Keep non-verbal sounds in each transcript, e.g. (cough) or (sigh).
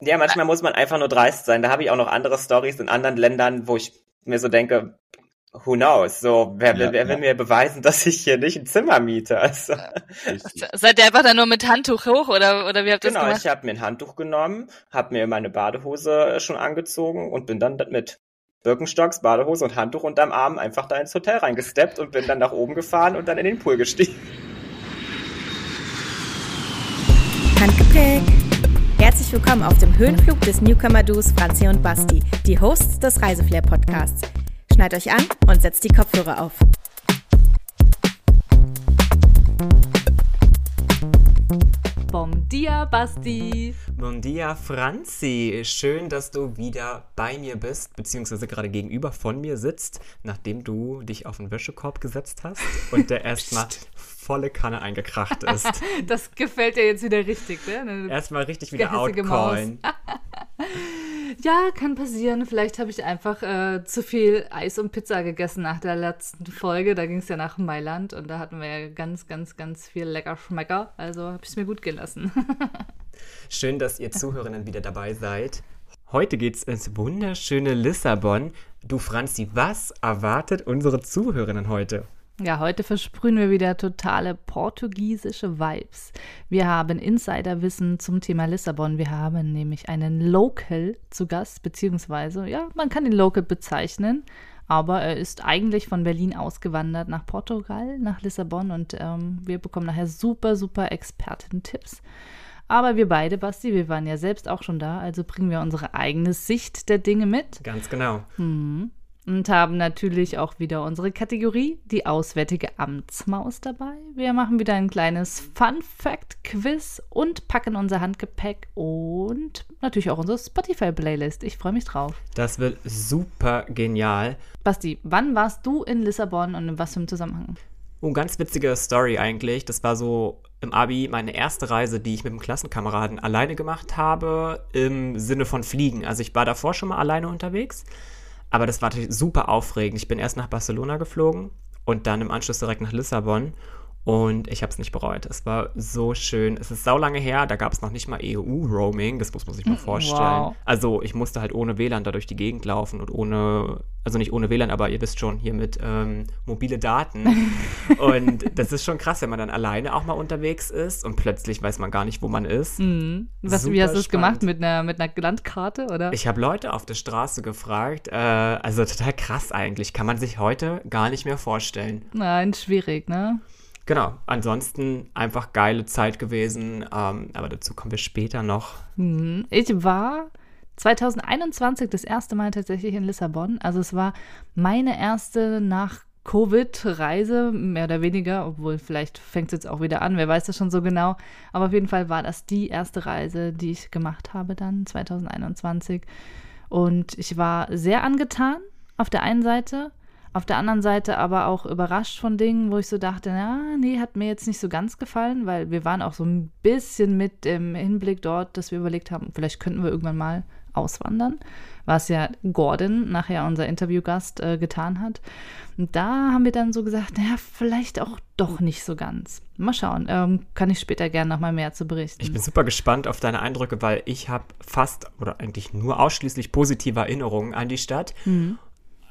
Ja, manchmal muss man einfach nur dreist sein. Da habe ich auch noch andere Stories in anderen Ländern, wo ich mir so denke, who knows? So, wer, ja, wer will mir beweisen, dass ich hier nicht ein Zimmer miete? Also. Seid ihr einfach dann nur mit Handtuch hoch oder, oder wie habt ihr genau, das gemacht? Genau, ich habe mir ein Handtuch genommen, habe mir meine Badehose schon angezogen und bin dann mit Birkenstocks, Badehose und Handtuch unterm Arm einfach da ins Hotel reingesteppt und bin dann nach oben gefahren und dann in den Pool gestiegen. Handgepäck. Herzlich willkommen auf dem Höhenflug des Newcomer-Duos Franzi und Basti, die Hosts des Reiseflair-Podcasts. Schneid euch an und setzt die Kopfhörer auf. Bom dia, Basti. Bom dia, Franzi. Schön, dass du wieder bei mir bist, beziehungsweise gerade gegenüber von mir sitzt, nachdem du dich auf den Wäschekorb gesetzt hast und der (laughs) erstmal volle Kanne eingekracht ist. (laughs) das gefällt dir jetzt wieder richtig, ne? Erstmal richtig wieder outcallen. (laughs) Ja, kann passieren. Vielleicht habe ich einfach äh, zu viel Eis und Pizza gegessen nach der letzten Folge. Da ging es ja nach Mailand und da hatten wir ja ganz, ganz, ganz viel lecker Schmecker. Also habe ich es mir gut gelassen. (laughs) Schön, dass ihr Zuhörerinnen wieder dabei seid. Heute geht es ins wunderschöne Lissabon. Du Franzi, was erwartet unsere Zuhörerinnen heute? Ja, heute versprühen wir wieder totale portugiesische Vibes. Wir haben Insiderwissen zum Thema Lissabon. Wir haben nämlich einen Local zu Gast, beziehungsweise, ja, man kann ihn Local bezeichnen, aber er ist eigentlich von Berlin ausgewandert nach Portugal, nach Lissabon und ähm, wir bekommen nachher super, super Experten-Tipps. Aber wir beide, Basti, wir waren ja selbst auch schon da, also bringen wir unsere eigene Sicht der Dinge mit. Ganz genau. Hm und haben natürlich auch wieder unsere Kategorie, die Auswärtige Amtsmaus dabei. Wir machen wieder ein kleines Fun Fact Quiz und packen unser Handgepäck und natürlich auch unsere Spotify Playlist. Ich freue mich drauf. Das wird super genial. Basti, wann warst du in Lissabon und in was für einem Zusammenhang? Oh, ganz witzige Story eigentlich. Das war so im Abi meine erste Reise, die ich mit einem Klassenkameraden alleine gemacht habe, im Sinne von Fliegen. Also ich war davor schon mal alleine unterwegs aber das war super aufregend. Ich bin erst nach Barcelona geflogen und dann im Anschluss direkt nach Lissabon. Und ich habe es nicht bereut. Es war so schön. Es ist sau lange her, da gab es noch nicht mal EU-Roaming, das muss man sich mal vorstellen. Wow. Also ich musste halt ohne WLAN da durch die Gegend laufen und ohne, also nicht ohne WLAN, aber ihr wisst schon, hier mit ähm, mobile Daten. (laughs) und das ist schon krass, wenn man dann alleine auch mal unterwegs ist und plötzlich weiß man gar nicht, wo man ist. Mhm. Was, wie hast du es gemacht? Mit einer, mit einer Landkarte, oder? Ich habe Leute auf der Straße gefragt. Äh, also total krass eigentlich. Kann man sich heute gar nicht mehr vorstellen. Nein, schwierig, ne? Genau, ansonsten einfach geile Zeit gewesen, ähm, aber dazu kommen wir später noch. Mhm. Ich war 2021 das erste Mal tatsächlich in Lissabon. Also es war meine erste nach Covid-Reise, mehr oder weniger, obwohl vielleicht fängt es jetzt auch wieder an, wer weiß das schon so genau. Aber auf jeden Fall war das die erste Reise, die ich gemacht habe dann 2021. Und ich war sehr angetan auf der einen Seite auf der anderen Seite aber auch überrascht von Dingen, wo ich so dachte, na, nee, hat mir jetzt nicht so ganz gefallen, weil wir waren auch so ein bisschen mit dem Hinblick dort, dass wir überlegt haben, vielleicht könnten wir irgendwann mal auswandern, was ja Gordon, nachher unser Interviewgast, äh, getan hat. Und da haben wir dann so gesagt, naja, vielleicht auch doch nicht so ganz. Mal schauen, ähm, kann ich später gerne noch mal mehr zu berichten. Ich bin super gespannt auf deine Eindrücke, weil ich habe fast oder eigentlich nur ausschließlich positive Erinnerungen an die Stadt. Mhm.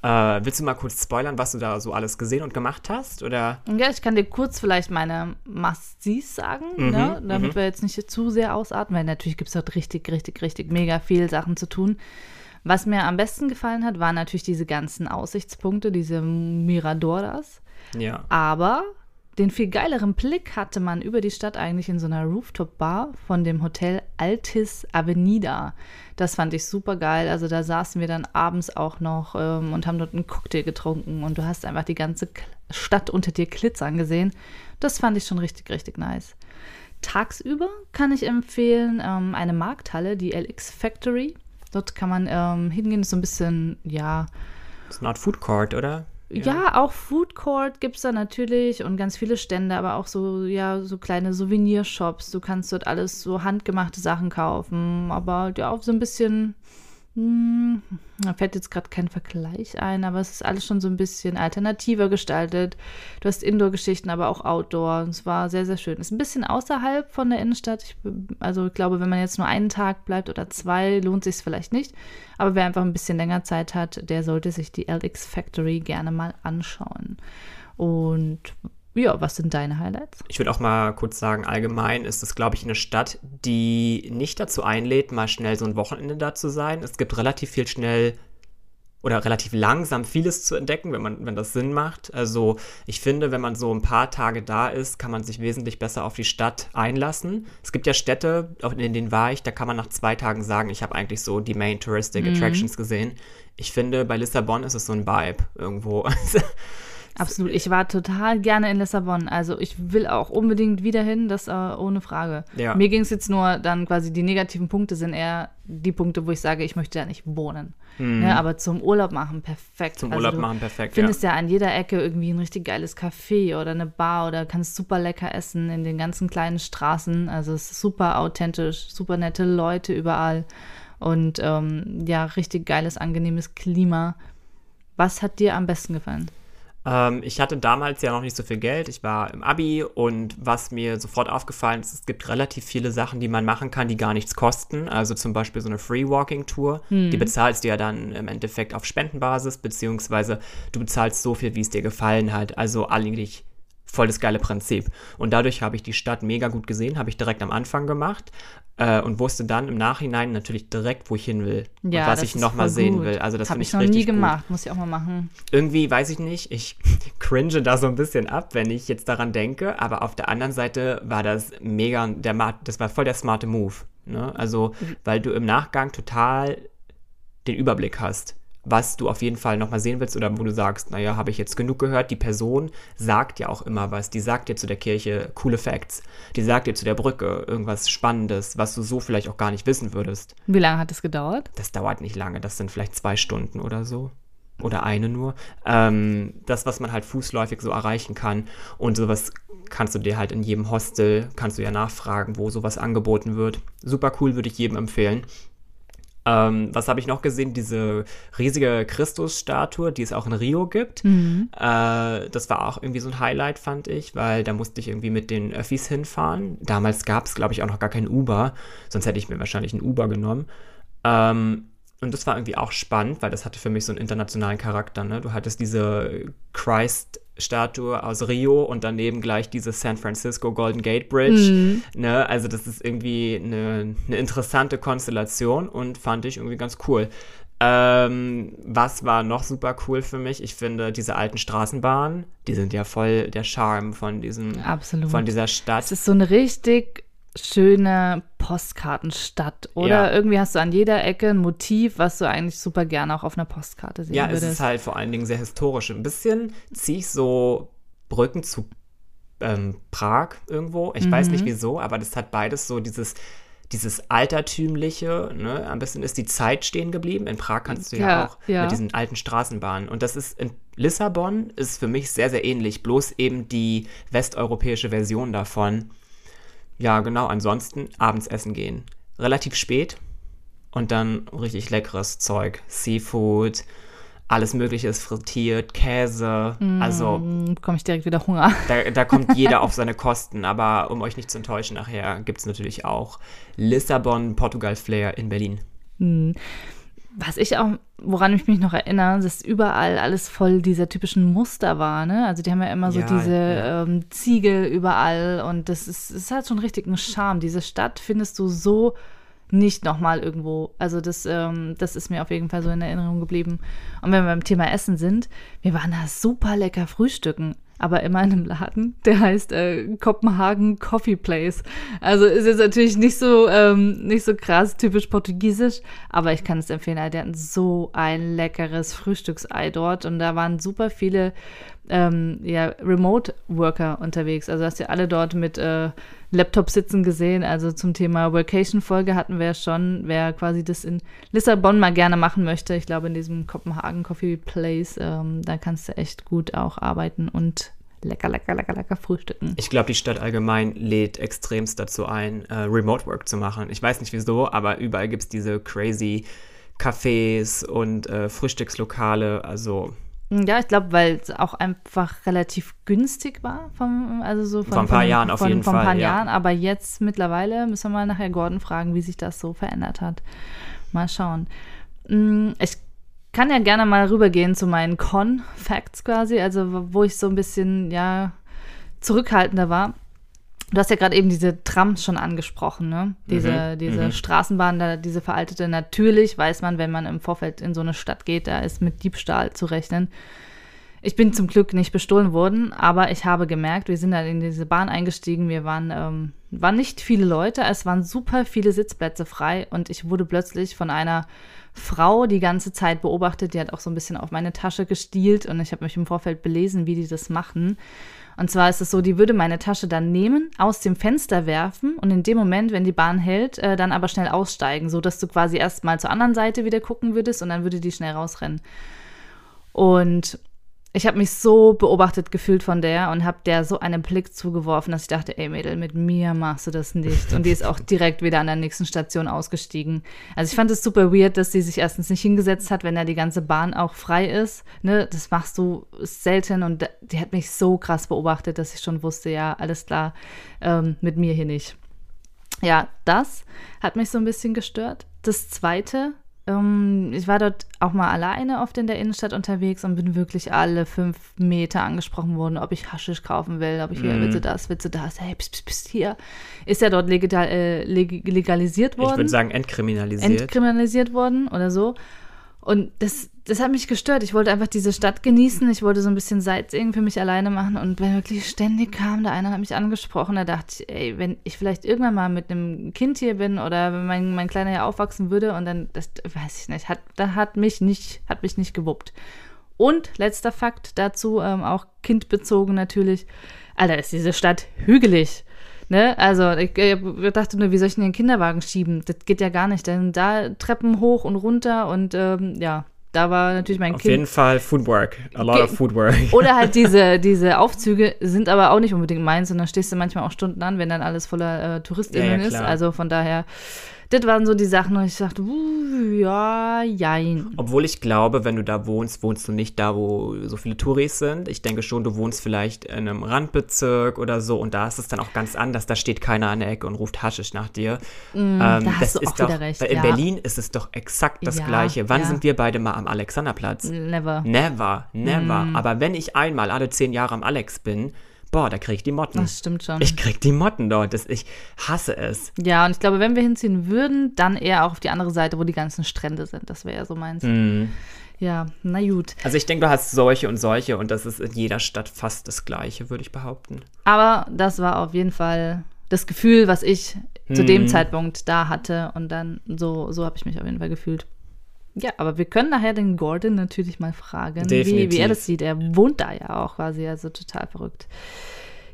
Äh, willst du mal kurz spoilern, was du da so alles gesehen und gemacht hast? Oder? Ja, ich kann dir kurz vielleicht meine Must-Sees sagen, mhm, ne? damit mhm. wir jetzt nicht zu sehr ausatmen, weil natürlich gibt es dort richtig, richtig, richtig mega viel Sachen zu tun. Was mir am besten gefallen hat, waren natürlich diese ganzen Aussichtspunkte, diese Miradoras. Ja. Aber den viel geileren Blick hatte man über die Stadt eigentlich in so einer Rooftop-Bar von dem Hotel Altis Avenida. Das fand ich super geil. Also da saßen wir dann abends auch noch ähm, und haben dort einen Cocktail getrunken und du hast einfach die ganze Stadt unter dir glitzern gesehen. Das fand ich schon richtig, richtig nice. Tagsüber kann ich empfehlen ähm, eine Markthalle, die LX Factory. Dort kann man ähm, hingehen, ist so ein bisschen, ja. Das ist eine Art Food Court, oder? Ja, auch Food Court gibt es da natürlich und ganz viele Stände, aber auch so, ja, so kleine Souvenirshops. Du kannst dort alles so handgemachte Sachen kaufen, aber ja, auch so ein bisschen, Hm, da fällt jetzt gerade kein Vergleich ein, aber es ist alles schon so ein bisschen alternativer gestaltet. Du hast Indoor-Geschichten, aber auch Outdoor. Und es war sehr, sehr schön. Ist ein bisschen außerhalb von der Innenstadt. Ich, also ich glaube, wenn man jetzt nur einen Tag bleibt oder zwei, lohnt sich es vielleicht nicht. Aber wer einfach ein bisschen länger Zeit hat, der sollte sich die LX Factory gerne mal anschauen. Und ja, was sind deine Highlights? Ich würde auch mal kurz sagen, allgemein ist es, glaube ich, eine Stadt, die nicht dazu einlädt, mal schnell so ein Wochenende da zu sein. Es gibt relativ viel schnell oder relativ langsam vieles zu entdecken, wenn man, wenn das Sinn macht. Also ich finde, wenn man so ein paar Tage da ist, kann man sich wesentlich besser auf die Stadt einlassen. Es gibt ja Städte, in denen war ich, da kann man nach zwei Tagen sagen, ich habe eigentlich so die Main Touristic mhm. Attractions gesehen. Ich finde, bei Lissabon ist es so ein Vibe irgendwo. (laughs) Absolut. Ich war total gerne in Lissabon. Also ich will auch unbedingt wieder hin, das äh, ohne Frage. Ja. Mir ging es jetzt nur dann quasi, die negativen Punkte sind eher die Punkte, wo ich sage, ich möchte da nicht wohnen. Mhm. Ja, aber zum Urlaub machen, perfekt. Zum also Urlaub machen, perfekt. Du findest ja. ja an jeder Ecke irgendwie ein richtig geiles Café oder eine Bar oder kannst super lecker essen in den ganzen kleinen Straßen. Also es ist super authentisch, super nette Leute überall. Und ähm, ja, richtig geiles, angenehmes Klima. Was hat dir am besten gefallen? Ähm, ich hatte damals ja noch nicht so viel Geld. Ich war im Abi und was mir sofort aufgefallen ist, es gibt relativ viele Sachen, die man machen kann, die gar nichts kosten. Also zum Beispiel so eine Free Walking Tour. Hm. Die bezahlst du ja dann im Endeffekt auf Spendenbasis, beziehungsweise du bezahlst so viel, wie es dir gefallen hat. Also eigentlich voll das geile Prinzip. Und dadurch habe ich die Stadt mega gut gesehen, habe ich direkt am Anfang gemacht äh, und wusste dann im Nachhinein natürlich direkt, wo ich hin will ja, und was ich nochmal sehen will. Also das habe ich, noch nie gemacht, gut. muss ich auch mal machen. Irgendwie weiß ich nicht, ich (laughs) cringe da so ein bisschen ab, wenn ich jetzt daran denke, aber auf der anderen Seite war das mega, der, das war voll der smarte Move. Ne? Also, mhm. weil du im Nachgang total den Überblick hast was du auf jeden Fall nochmal sehen willst oder wo du sagst, naja, habe ich jetzt genug gehört. Die Person sagt ja auch immer was. Die sagt dir zu der Kirche coole Facts. Die sagt dir zu der Brücke irgendwas Spannendes, was du so vielleicht auch gar nicht wissen würdest. Wie lange hat es gedauert? Das dauert nicht lange. Das sind vielleicht zwei Stunden oder so. Oder eine nur. Ähm, das, was man halt fußläufig so erreichen kann. Und sowas kannst du dir halt in jedem Hostel, kannst du ja nachfragen, wo sowas angeboten wird. Super cool, würde ich jedem empfehlen. Ähm, was habe ich noch gesehen? Diese riesige Christusstatue, die es auch in Rio gibt. Mhm. Äh, das war auch irgendwie so ein Highlight, fand ich, weil da musste ich irgendwie mit den Öffis hinfahren. Damals gab es, glaube ich, auch noch gar kein Uber. Sonst hätte ich mir wahrscheinlich ein Uber genommen. Ähm, und das war irgendwie auch spannend, weil das hatte für mich so einen internationalen Charakter. Ne? Du hattest diese Christ Statue aus Rio und daneben gleich diese San Francisco Golden Gate Bridge. Mhm. Ne? Also das ist irgendwie eine, eine, interessante Konstellation und fand ich irgendwie ganz cool. Ähm, was war noch super cool für mich? Ich finde diese alten Straßenbahnen, die sind ja voll der Charme von diesem, Absolut. von dieser Stadt. Es ist so eine richtig schöne Postkartenstadt. Oder ja. irgendwie hast du an jeder Ecke ein Motiv, was du eigentlich super gerne auch auf einer Postkarte sehen ja, würdest. Ja, es ist halt vor allen Dingen sehr historisch. Ein bisschen ziehe ich so Brücken zu ähm, Prag irgendwo. Ich mhm. weiß nicht mhm. wieso, aber das hat beides so dieses dieses altertümliche, ne? Ein bisschen ist die Zeit stehen geblieben. In Prag kannst du ja, ja auch ja. mit diesen alten Straßenbahnen. Und das ist in Lissabon ist für mich sehr, sehr ähnlich, bloß eben die westeuropäische Version davon ja, genau. Ansonsten abends essen gehen. Relativ spät und dann richtig leckeres Zeug. Seafood, alles Mögliche ist frittiert, Käse. Mm, also. Bekomme ich direkt wieder Hunger. (laughs) Da, da kommt (laughs) jeder auf seine Kosten. Aber um euch nicht zu enttäuschen, nachher gibt es natürlich auch Lissabon, Portugal Flair in Berlin. Mm was ich auch, woran ich mich noch erinnere, dass überall alles voll dieser typischen Muster war, ne? Also die haben ja immer so ja, diese ja. Ähm, Ziegel überall und das ist, es hat schon richtig einen Charme. Diese Stadt findest du so nicht nochmal irgendwo. Also das, ähm, das ist mir auf jeden Fall so in Erinnerung geblieben. Und wenn wir beim Thema Essen sind, wir waren da super lecker frühstücken aber immer in einem Laden, der heißt äh, Kopenhagen Coffee Place. Also ist jetzt natürlich nicht so, ähm, nicht so krass typisch portugiesisch, aber ich kann es empfehlen. Die hatten so ein leckeres Frühstücksei dort und da waren super viele ähm, ja, Remote-Worker unterwegs. Also hast du ja alle dort mit äh, Laptop sitzen gesehen. Also zum Thema Workation-Folge hatten wir schon, wer quasi das in Lissabon mal gerne machen möchte. Ich glaube, in diesem Kopenhagen Coffee Place, ähm, da kannst du echt gut auch arbeiten und lecker, lecker, lecker, lecker frühstücken. Ich glaube, die Stadt allgemein lädt extremst dazu ein, äh, Remote Work zu machen. Ich weiß nicht wieso, aber überall gibt es diese crazy Cafés und äh, Frühstückslokale. Also Ja, ich glaube, weil es auch einfach relativ günstig war, vom, also so von, Vor ein paar von, Jahren auf von, jeden von ein Fall, paar ja. Jahren. Aber jetzt mittlerweile müssen wir mal nachher Gordon fragen, wie sich das so verändert hat. Mal schauen. Mm, Ich kann ja gerne mal rübergehen zu meinen Con-Facts quasi, also wo ich so ein bisschen, ja, zurückhaltender war. Du hast ja gerade eben diese Trams schon angesprochen, ne? Diese, diese Straßenbahn, da, diese veraltete. Natürlich weiß man, wenn man im Vorfeld in so eine Stadt geht, da ist mit Diebstahl zu rechnen. Ich bin zum Glück nicht bestohlen worden, aber ich habe gemerkt, wir sind dann in diese Bahn eingestiegen, wir waren, ähm, waren nicht viele Leute, es waren super viele Sitzplätze frei und ich wurde plötzlich von einer Frau die ganze Zeit beobachtet, die hat auch so ein bisschen auf meine Tasche gestielt und ich habe mich im Vorfeld belesen, wie die das machen. Und zwar ist es so, die würde meine Tasche dann nehmen, aus dem Fenster werfen und in dem Moment, wenn die Bahn hält, äh, dann aber schnell aussteigen, so dass du quasi erst mal zur anderen Seite wieder gucken würdest und dann würde die schnell rausrennen. Und ich habe mich so beobachtet gefühlt von der und habe der so einen Blick zugeworfen, dass ich dachte, ey Mädel, mit mir machst du das nicht. Und die ist auch direkt wieder an der nächsten Station ausgestiegen. Also ich fand es super weird, dass sie sich erstens nicht hingesetzt hat, wenn da die ganze Bahn auch frei ist. Ne, das machst du selten und die hat mich so krass beobachtet, dass ich schon wusste, ja, alles klar, ähm, mit mir hier nicht. Ja, das hat mich so ein bisschen gestört. Das zweite, ich war dort auch mal alleine oft in der Innenstadt unterwegs und bin wirklich alle fünf Meter angesprochen worden, ob ich Haschisch kaufen will, ob ich hier, willst du das, willst du das, hey, pst, pst, pst, hier. Ist ja dort legal, äh, leg- legalisiert worden ich würde sagen, entkriminalisiert. entkriminalisiert worden oder so. Und das, das hat mich gestört. Ich wollte einfach diese Stadt genießen. Ich wollte so ein bisschen Sightseeing für mich alleine machen. Und wenn wirklich ständig kam, der eine hat mich angesprochen, da dachte ich, ey, wenn ich vielleicht irgendwann mal mit einem Kind hier bin oder wenn mein, mein Kleiner hier aufwachsen würde und dann, das weiß ich nicht, hat, da hat mich nicht, hat mich nicht gewuppt. Und letzter Fakt dazu, ähm, auch kindbezogen natürlich. Alter, ist diese Stadt hügelig. Ne? Also ich, ich dachte nur, wie soll ich denn den Kinderwagen schieben? Das geht ja gar nicht. Denn da Treppen hoch und runter und ähm, ja, da war natürlich mein Auf Kind. jeden Fall Foodwork. A lot Ge- of Foodwork. (laughs) Oder halt diese, (laughs) diese Aufzüge sind aber auch nicht unbedingt meins und dann stehst du manchmal auch Stunden an, wenn dann alles voller äh, TouristInnen Ja, ja, ist. Also von daher, das waren so die Sachen, wo ich dachte, uh, ja, jein. Obwohl ich glaube, wenn du da wohnst, wohnst du nicht da, wo so viele Touris sind. Ich denke schon, du wohnst vielleicht in einem Randbezirk oder so und da ist es dann auch ganz anders. Da steht keiner an der Ecke und ruft Haschisch nach dir. ähm, Mm, da hast das du ist auch doch, wieder recht, In ja. Berlin ist es doch exakt das Ja, Gleiche. Wann ja. sind wir beide mal am Alexanderplatz? Never. Never, never. Mm. Aber wenn ich einmal alle zehn Jahre am Alex bin, boah, da krieg ich die Motten. Das stimmt schon. Ich krieg die Motten dort. Das, ich hasse es. Ja, und ich glaube, wenn wir hinziehen würden, dann eher auch auf die andere Seite, wo die ganzen Strände sind. Das wäre ja so meins. Mhm. Ja, na gut. Also ich denke, du hast solche und solche und das ist in jeder Stadt fast das Gleiche, würde ich behaupten. Aber das war auf jeden Fall das Gefühl, was ich zu Hm. dem Zeitpunkt da hatte. Und dann so, so habe ich mich auf jeden Fall gefühlt. Ja, aber wir können nachher den Gordon natürlich mal fragen, wie, wie er das sieht. Er wohnt da ja auch quasi, also total verrückt.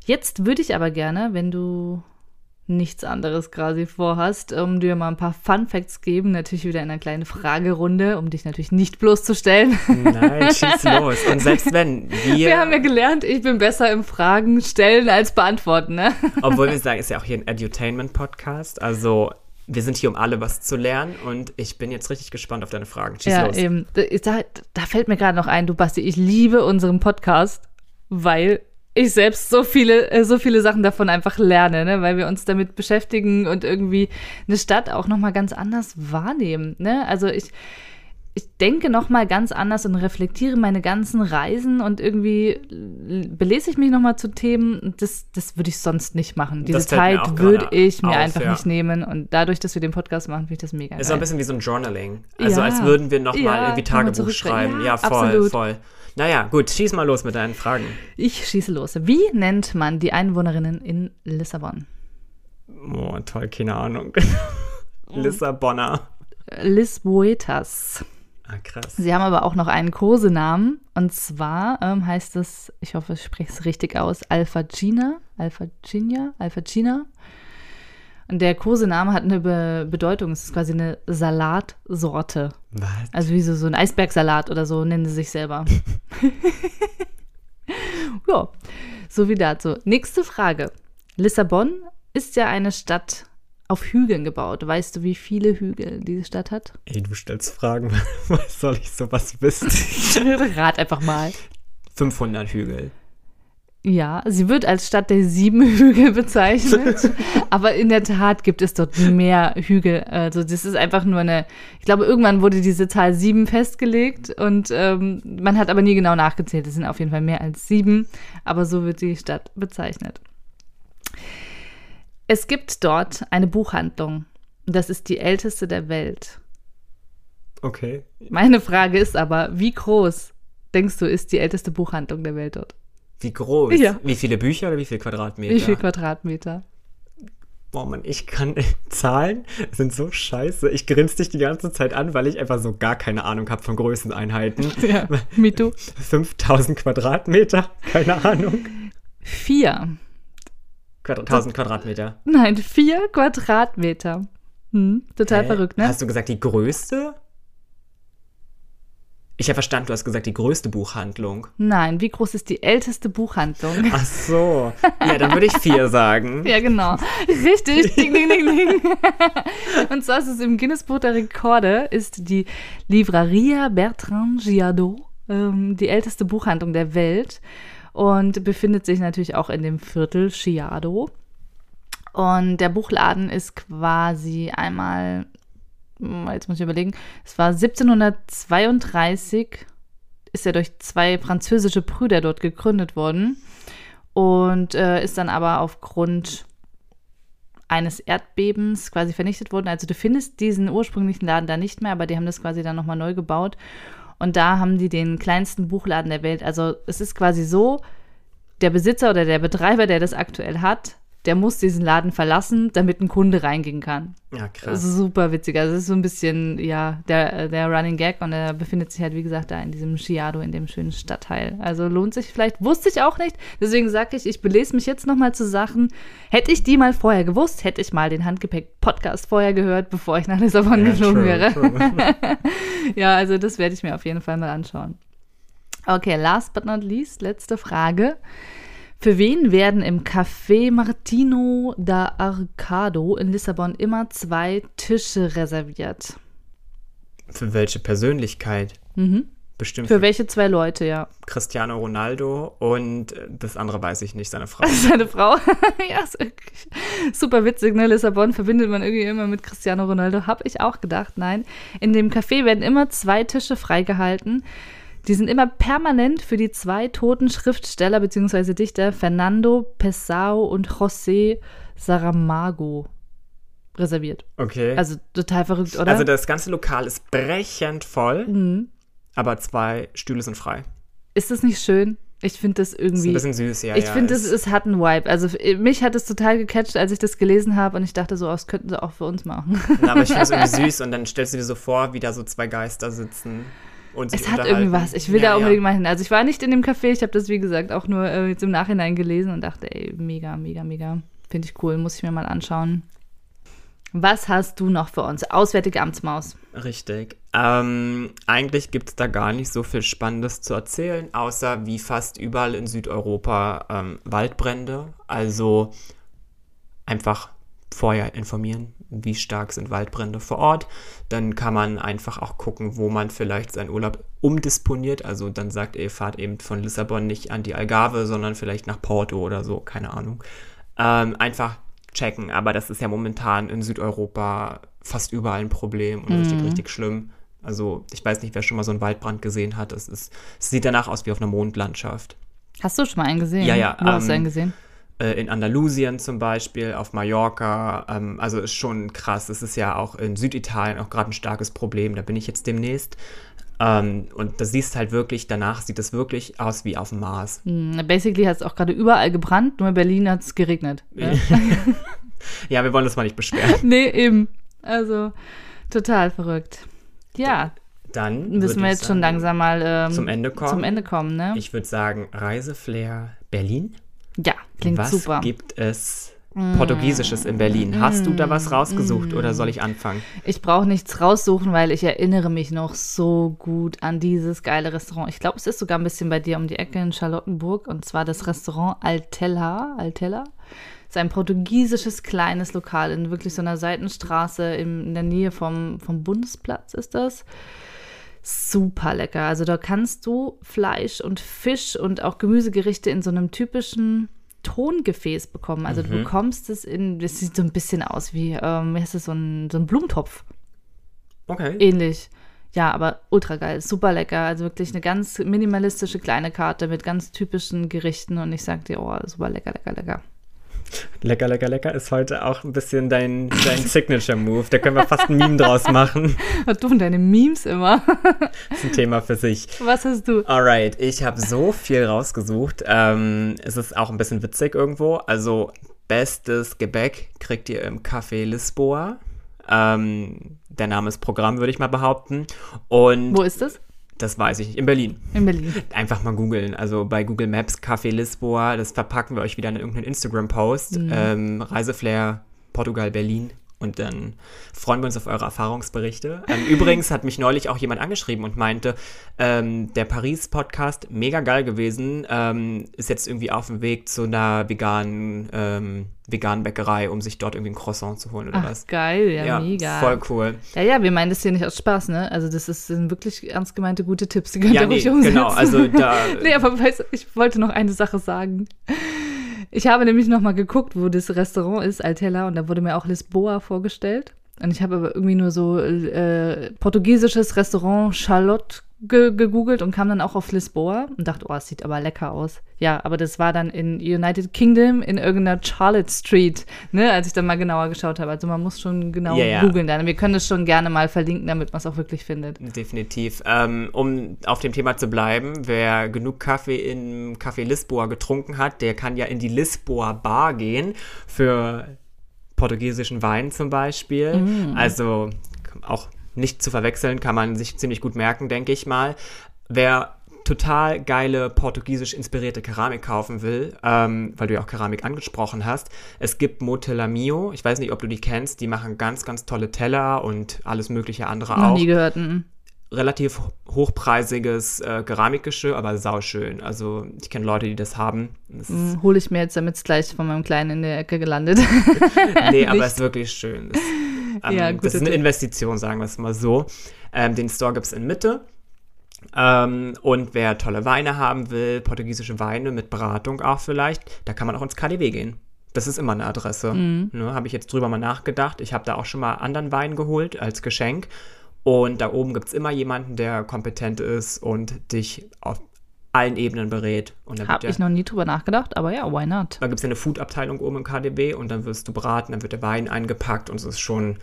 Jetzt würde ich aber gerne, wenn du nichts anderes quasi vorhast, um dir mal ein paar Fun Facts geben, natürlich wieder in einer kleinen Fragerunde, um dich natürlich nicht bloßzustellen. Nein, schieß los. Und selbst wenn wir, Wir haben ja gelernt, ich bin besser im Fragen stellen als beantworten, ne? obwohl wir sagen, ist ja auch hier ein Edutainment-Podcast, also wir sind hier, um alle was zu lernen und ich bin jetzt richtig gespannt auf deine Fragen. Schieß ja, los. eben. Da, da fällt mir gerade noch ein, du Basti, ich liebe unseren Podcast, weil ich selbst so viele, äh, so viele Sachen davon einfach lerne, ne? weil wir uns damit beschäftigen und irgendwie eine Stadt auch nochmal ganz anders wahrnehmen. Ne? Also ich, ich denke nochmal ganz anders und reflektiere meine ganzen Reisen und irgendwie belese ich mich nochmal zu Themen. Das, das würde ich sonst nicht machen. Diese Zeit würde ich mir auf, einfach ja. nicht nehmen. Und dadurch, dass wir den Podcast machen, finde ich das mega Ist so ein geil. bisschen wie so ein Journaling. Also Ja. als würden wir nochmal Ja, irgendwie Tagebuch schreiben. Ja, Ja, voll, absolut. voll. Naja, gut, schieß mal los mit deinen Fragen. Ich schieße los. Wie nennt man die Einwohnerinnen in Lissabon? Oh, toll, keine Ahnung. (laughs) Lissabonner. Lisboetas. Ah, krass. Sie haben aber auch noch einen Kosenamen. Und zwar ähm, heißt es, ich hoffe, ich spreche es richtig aus, Alphagina. Alphagina? Alphagina. Und der Kosename hat eine Be Bedeutung. Es ist quasi eine Salatsorte. Was? Also wie so, so ein Eisbergsalat oder so nennen sie sich selber. (laughs) ja, so wie dazu. Nächste Frage. Lissabon ist ja eine Stadt auf Hügeln gebaut. Weißt du, wie viele Hügel diese Stadt hat? Ey, du stellst Fragen, (laughs) was soll ich sowas wissen? Rat einfach mal. 500 Hügel. Ja, sie wird als Stadt der sieben (laughs) Hügel bezeichnet, (laughs) aber in der Tat gibt es dort mehr Hügel. Also das ist einfach nur eine, ich glaube, irgendwann wurde diese Zahl sieben festgelegt und ähm, man hat aber nie genau nachgezählt. Es sind auf jeden Fall mehr als sieben, aber so wird die Stadt bezeichnet. Es gibt dort eine Buchhandlung. Das ist die älteste der Welt. Okay. Meine Frage ist aber, wie groß denkst du, ist die älteste Buchhandlung der Welt dort? Wie groß? Ja. Wie viele Bücher oder wie viele Quadratmeter? Wie viel Quadratmeter? Boah, Mann, ich kann (laughs) Zahlen sind so scheiße. Ich grinse dich die ganze Zeit an, weil ich einfach so gar keine Ahnung habe von Größeneinheiten. (laughs) Ja, me too. (laughs) 5000 Quadratmeter? Keine Ahnung. Vier. Quadra 1000 Quadratmeter. Nein, vier Quadratmeter. Hm, total Hä? verrückt, ne? Hast du gesagt, die größte? Ich habe verstanden, du hast gesagt, die größte Buchhandlung. Nein, wie groß ist die älteste Buchhandlung? Ach so. Ja, dann würde ich vier sagen. (laughs) Ja, genau. Richtig. (laughs) Ding, ding, ding, ding. Und zwar ist es im Guinness-Buch der Rekorde, ist die Livraria Bertrand Giardot ähm, die älteste Buchhandlung der Welt und befindet sich natürlich auch in dem Viertel Chiado. Und der Buchladen ist quasi einmal, hm, jetzt muss ich überlegen, es war 1732, ist er durch zwei französische Brüder dort gegründet worden und äh, ist dann aber aufgrund eines Erdbebens quasi vernichtet worden. Also du findest diesen ursprünglichen Laden da nicht mehr, aber die haben das quasi dann nochmal neu gebaut. Und da haben die den kleinsten Buchladen der Welt. Also es ist quasi so, der Besitzer oder der Betreiber, der das aktuell hat, der muss diesen Laden verlassen, damit ein Kunde reingehen kann. Ja, Das krass. ist super witzig. Also es ist so ein bisschen, ja, der, der Running Gag und er befindet sich halt, wie gesagt, da in diesem Chiado, in dem schönen Stadtteil. Also lohnt sich vielleicht, wusste ich auch nicht. Deswegen sage ich, ich belese mich jetzt nochmal zu Sachen. Hätte ich die mal vorher gewusst, hätte ich mal den Handgepäck-Podcast vorher gehört, bevor ich nach Lissabon Ja, geflogen true, wäre. true. (laughs) Ja, also das werde ich mir auf jeden Fall mal anschauen. Okay, last but not least, letzte Frage. Für wen werden im Café Martino da Arcado in Lissabon immer zwei Tische reserviert? Für welche Persönlichkeit? Mhm. Bestimmt Für welche zwei Leute, ja? Cristiano Ronaldo und das andere weiß ich nicht, seine Frau. (laughs) Seine Frau. (laughs) ja, ist super witzig, ne? Lissabon verbindet man irgendwie immer mit Cristiano Ronaldo. Hab ich auch gedacht, nein. In dem Café werden immer zwei Tische freigehalten. Die sind immer permanent für die zwei toten Schriftsteller bzw. Dichter Fernando Pessoa und José Saramago reserviert. Okay. Also total verrückt, oder? Also das ganze Lokal ist brechend voll, mhm. aber zwei Stühle sind frei. Ist das nicht schön? Ich finde das Ist irgendwie. ein bisschen süß, ja. ich ja, finde, es, ist- es hat einen Vibe. Also mich hat es total gecatcht, als ich das gelesen habe und ich dachte so, oh, das könnten sie auch für uns machen. Na, aber ich finde es (laughs) irgendwie süß und dann stellst du dir so vor, wie da so zwei Geister sitzen und Es hat irgendwas. Ich will ja, da unbedingt ja. mal hin. Also ich war nicht in dem Café, ich habe das wie gesagt auch nur äh, jetzt im Nachhinein gelesen und dachte, ey, mega, mega, mega. Finde ich cool, muss ich mir mal anschauen. Was hast du noch für uns? Auswärtige Amtsmaus. Richtig. Ähm, eigentlich gibt es da gar nicht so viel Spannendes zu erzählen, außer wie fast überall in Südeuropa ähm, Waldbrände. Also einfach vorher informieren, wie stark sind Waldbrände vor Ort. Dann kann man einfach auch gucken, wo man vielleicht seinen Urlaub umdisponiert. Also dann sagt ihr, fahrt eben von Lissabon nicht an die Algarve, sondern vielleicht nach Porto oder so, keine Ahnung. Ähm, einfach checken, aber das ist ja momentan in Südeuropa fast überall ein Problem und richtig, richtig schlimm. Also ich weiß nicht, wer schon mal so einen Waldbrand gesehen hat. Es, ist, es sieht danach aus wie auf einer Mondlandschaft. Hast du schon mal einen gesehen? Ja, ja, Wo hast du ähm, einen gesehen? Äh, in Andalusien zum Beispiel, auf Mallorca. Ähm, also ist schon krass. Es ist ja auch in Süditalien auch gerade ein starkes Problem. Da bin ich jetzt demnächst. Ähm, und da siehst halt wirklich, danach sieht es wirklich aus wie auf dem Mars. Hm, Basically hat es auch gerade überall gebrannt, nur in Berlin hat es geregnet. Ja. (laughs) Ja, wir wollen das mal nicht beschweren. (laughs) nee, eben. Also total verrückt. Ja, Dann müssen wir jetzt schon langsam mal ähm, zum Ende kommen. Zum Ende kommen, ne? Ich würde sagen, Reiseflair Berlin. Ja, klingt was super. gibt es Portugiesisches in Berlin? Hast du da was rausgesucht oder soll ich anfangen? Ich brauche nichts raussuchen, weil ich erinnere mich noch so gut an dieses geile Restaurant. Ich glaube, es ist sogar ein bisschen bei dir um die Ecke in Charlottenburg und zwar das Restaurant Altella. Altella. so ein portugiesisches kleines Lokal in wirklich so einer Seitenstraße in, in der Nähe vom, vom Bundesplatz ist das. Super lecker. Also da kannst du Fleisch und Fisch und auch Gemüsegerichte in so einem typischen Tongefäß bekommen. Also du bekommst es in, das sieht so ein bisschen aus wie, ähm, wie heißt das, so ein, so ein Blumentopf. Okay. Ähnlich. Ja, aber ultra geil, super lecker. Also wirklich eine ganz minimalistische kleine Karte mit ganz typischen Gerichten und ich sag dir, oh, super lecker, lecker, lecker. Lecker, lecker, lecker ist heute auch ein bisschen dein, dein Signature-Move. Da können wir fast ein Meme draus machen. (laughs) Was du und deine Memes immer. Das ist ein Thema für sich. Was hast du? Alright, ich habe so viel rausgesucht. Ähm, es ist auch ein bisschen witzig irgendwo. Also, bestes Gebäck kriegt ihr im Café Lisboa. Ähm, der Name ist Programm, würde ich mal behaupten. Und Wo ist das? Das weiß ich nicht. In Berlin. In Berlin. Einfach mal googeln. Also bei Google Maps Café Lisboa, das verpacken wir euch wieder in irgendeinen Instagram-Post. Ähm, Reiseflair Portugal Berlin. Und dann freuen wir uns auf eure Erfahrungsberichte. Ähm, übrigens hat mich neulich auch jemand angeschrieben und meinte, ähm, der Paris-Podcast, mega geil gewesen, ähm, ist jetzt irgendwie auf dem Weg zu einer veganen, ähm, veganen Bäckerei, um sich dort irgendwie ein Croissant zu holen oder Ach, was. geil, ja, mega. voll cool. Ja, ja, wir meinen das hier nicht aus Spaß, ne? Also das ist, sind wirklich ernst gemeinte gute Tipps, die könnt Ja, ihr nee, ruhig umsetzen. genau, also da- (laughs) nee, aber weißt, du, ich wollte noch eine Sache sagen. Ich habe nämlich noch mal geguckt, wo das Restaurant ist, Altella, und da wurde mir auch Lisboa vorgestellt. Und ich habe aber irgendwie nur so äh, portugiesisches Restaurant Charlotte ge gegoogelt und kam dann auch auf Lisboa und dachte, oh, es sieht aber lecker aus. Ja, aber das war dann in United Kingdom in irgendeiner Charlotte Street, ne, als ich dann mal genauer geschaut habe. Also man muss schon genau Ja, ja. googeln dann. Wir können das schon gerne mal verlinken, damit man es auch wirklich findet. Definitiv. Ähm, um auf dem Thema zu bleiben, wer genug Kaffee im Café Lisboa getrunken hat, der kann ja in die Lisboa Bar gehen für portugiesischen Wein zum Beispiel. Also auch nicht zu verwechseln, kann man sich ziemlich gut merken, denke ich mal. Wer total geile portugiesisch inspirierte Keramik kaufen will, ähm, weil du ja auch Keramik angesprochen hast. Es gibt Motela Mio, ich weiß nicht, ob du die kennst, die machen ganz, ganz tolle Teller und alles mögliche andere Noch auch nie gehört. mhm. Relativ hochpreisiges äh, Keramikgeschirr, aber sauschön. Also ich kenne Leute, die das haben. Das ist, Hm, Hole ich mir jetzt, damit es gleich von meinem Kleinen in der Ecke gelandet. (laughs) (laughs) nee, aber es ist wirklich schön. Das, ähm, Ja, das ist eine. Investition, sagen wir es mal so. Ähm, den Store gibt es in Mitte. Ähm, und wer tolle Weine haben will, portugiesische Weine mit Beratung auch vielleicht, da kann man auch ins KDW gehen. Das ist immer eine Adresse. Mhm. Ne, habe ich jetzt drüber mal nachgedacht. Ich habe da auch schon mal anderen Wein geholt als Geschenk. Und da oben gibt es immer jemanden, der kompetent ist und dich auf allen Ebenen berät. Habe ich noch nie drüber nachgedacht, aber ja, why not? da gibt es ja eine Food-Abteilung oben im KDB und dann wirst du beraten, dann wird der Wein eingepackt und es ist schon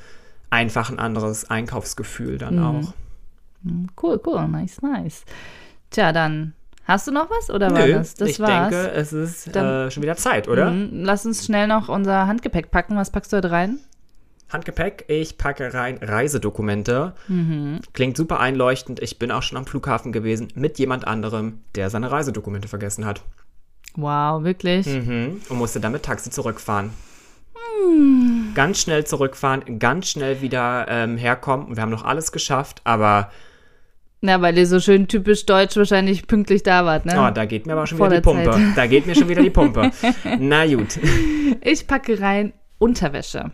einfach ein anderes Einkaufsgefühl dann Mhm. auch. Cool, cool, nice, nice. Tja, dann hast du noch was oder war Nö, das? Das ich war's. denke, es ist Dann- äh, schon wieder Zeit, oder? Mhm, Lass uns schnell noch unser Handgepäck packen. Was packst du heute rein? Handgepäck, ich packe rein Reisedokumente. Mhm. Klingt super einleuchtend. Ich bin auch schon am Flughafen gewesen mit jemand anderem, der seine Reisedokumente vergessen hat. Wow, wirklich? Mhm. Und musste dann mit Taxi zurückfahren. Hm. Ganz schnell zurückfahren, ganz schnell wieder ähm, herkommen. Wir haben noch alles geschafft, aber Na, weil ihr so schön typisch deutsch wahrscheinlich pünktlich da wart, ne? Oh, da geht mir aber schon Vor wieder die Pumpe. Zeit. Da geht mir schon wieder die Pumpe. (laughs) Na gut. Ich packe rein Unterwäsche.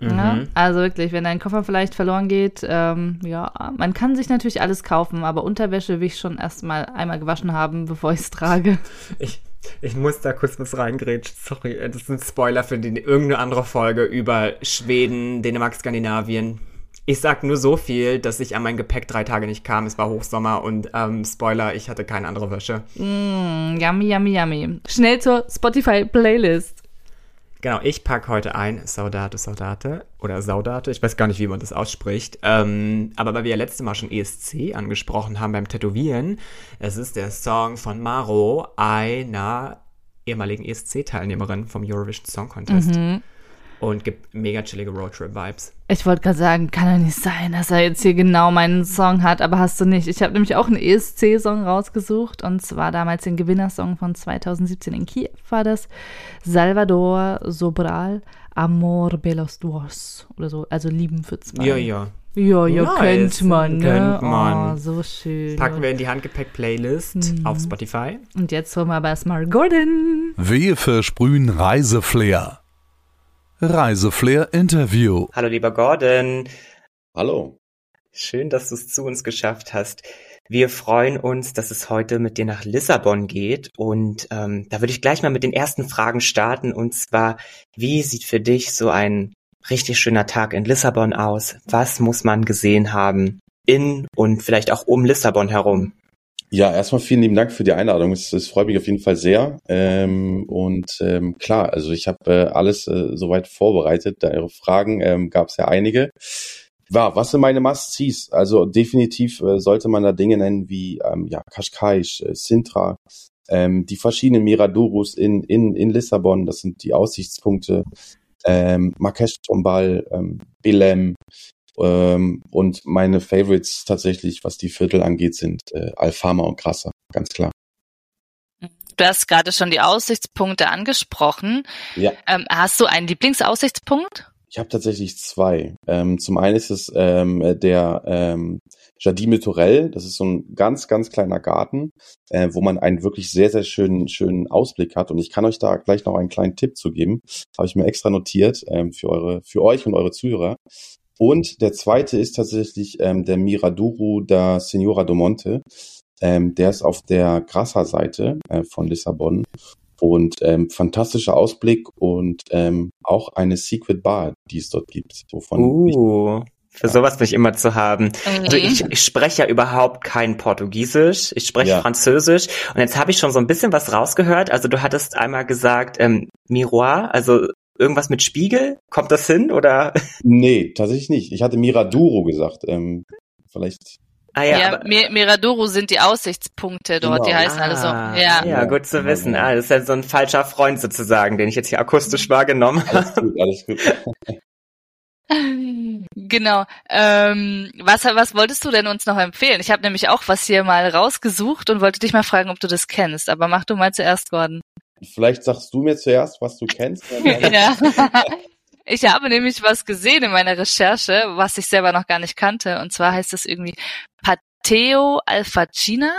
Mhm. Ja, also wirklich, wenn dein Koffer vielleicht verloren geht, ähm, ja, man kann sich natürlich alles kaufen, aber Unterwäsche will ich schon erstmal einmal gewaschen haben, (laughs) bevor ich es trage. Ich, ich muss da kurz was reingrätschen. Sorry, das ist ein Spoiler für die, irgendeine andere Folge über Schweden, Dänemark, Skandinavien. Ich sag nur so viel, dass ich an mein Gepäck drei Tage nicht kam. Es war Hochsommer und ähm, Spoiler, ich hatte keine andere Wäsche. Mm, yummy, yummy, yummy. Schnell zur Spotify-Playlist. Genau, ich packe heute ein Saudate, Saudate oder Saudate, ich weiß gar nicht, wie man das ausspricht. Ähm, aber weil wir ja letztes Mal schon ESC angesprochen haben beim Tätowieren, es ist der Song von Maro, einer ehemaligen ESC-Teilnehmerin vom Eurovision Song Contest. Und gibt mega chillige Roadtrip-Vibes. Ich wollte gerade sagen, kann doch nicht sein, dass er jetzt hier genau meinen Song hat, aber hast du nicht. Ich habe nämlich auch einen ESC-Song rausgesucht und zwar damals den Gewinnersong von 2017 in Kiew war das Salvador Sobral Amor Belos Duos oder so, also Lieben für zwei. Ja, ja. Ja, ja, Nice, kennt man, ne? kennt man. Oh, so schön. Packen wir in die Handgepäck-Playlist auf Spotify. Und jetzt holen wir aber erstmal Gordon. Wehe versprühen Reiseflair. Reiseflair Interview. Hallo lieber Gordon. Hallo. Schön, dass du es zu uns geschafft hast. Wir freuen uns, dass es heute mit dir nach Lissabon geht. Und ähm, da würde ich gleich mal mit den ersten Fragen starten. Und zwar, wie sieht für dich so ein richtig schöner Tag in Lissabon aus? Was muss man gesehen haben in und vielleicht auch um Lissabon herum? Ja, erstmal vielen lieben Dank für die Einladung. Es, es freut mich auf jeden Fall sehr. Ähm, und ähm, klar, also ich habe äh, alles äh, soweit vorbereitet. Da Ihre Fragen ähm, gab es ja einige. Ja, was sind meine Must-Sees? Also definitiv äh, sollte man da Dinge nennen wie ähm, ja, Cascais, äh, Sintra, ähm, die verschiedenen Miradorus in, in, in Lissabon, das sind die Aussichtspunkte, ähm, Marques Tombal, ähm, Belém ähm, und meine Favorites tatsächlich, was die Viertel angeht, sind äh, Alfama und Grassa, ganz klar. Du hast gerade schon die Aussichtspunkte angesprochen. Ja. Ähm, hast du einen Lieblingsaussichtspunkt? Ich habe tatsächlich zwei. Ähm, zum einen ist es ähm, der ähm, Jardin Torel. Das ist so ein ganz, ganz kleiner Garten, äh, wo man einen wirklich sehr, sehr schönen, schönen Ausblick hat. Und ich kann euch da gleich noch einen kleinen Tipp zu geben. Habe ich mir extra notiert ähm, für eure, für euch und eure Zuhörer. Und der zweite ist tatsächlich ähm, der Miraduro da Senhora do Monte. Ähm, der ist auf der Grassa-Seite äh, von Lissabon. Und ähm, fantastischer Ausblick und ähm, auch eine Secret Bar, die es dort gibt. Wovon uh, für sowas bin ich immer zu haben. Mhm. Also ich, ich spreche ja überhaupt kein Portugiesisch, ich spreche ja. Französisch und jetzt habe ich schon so ein bisschen was rausgehört. Also du hattest einmal gesagt ähm, Miroir, also irgendwas mit Spiegel. Kommt das hin oder? Nee, tatsächlich nicht. Ich hatte Miraduro gesagt. Ähm, vielleicht Ah, ja, ja Mir Miradoro sind die Aussichtspunkte dort, genau. die heißen ah, alle so. Ah, ja. ja, gut zu wissen. Ah, das ist ja so ein falscher Freund sozusagen, den ich jetzt hier akustisch wahrgenommen habe. Alles gut, alles gut. (laughs) Genau. Ähm, was, was wolltest du denn uns noch empfehlen? Ich habe nämlich auch was hier mal rausgesucht und wollte dich mal fragen, ob du das kennst. Aber mach du mal zuerst, Gordon. Vielleicht sagst du mir zuerst, was du kennst. (laughs) ja. Ich habe nämlich was gesehen in meiner Recherche, was ich selber noch gar nicht kannte. Und zwar heißt es irgendwie Pateo Alfacina.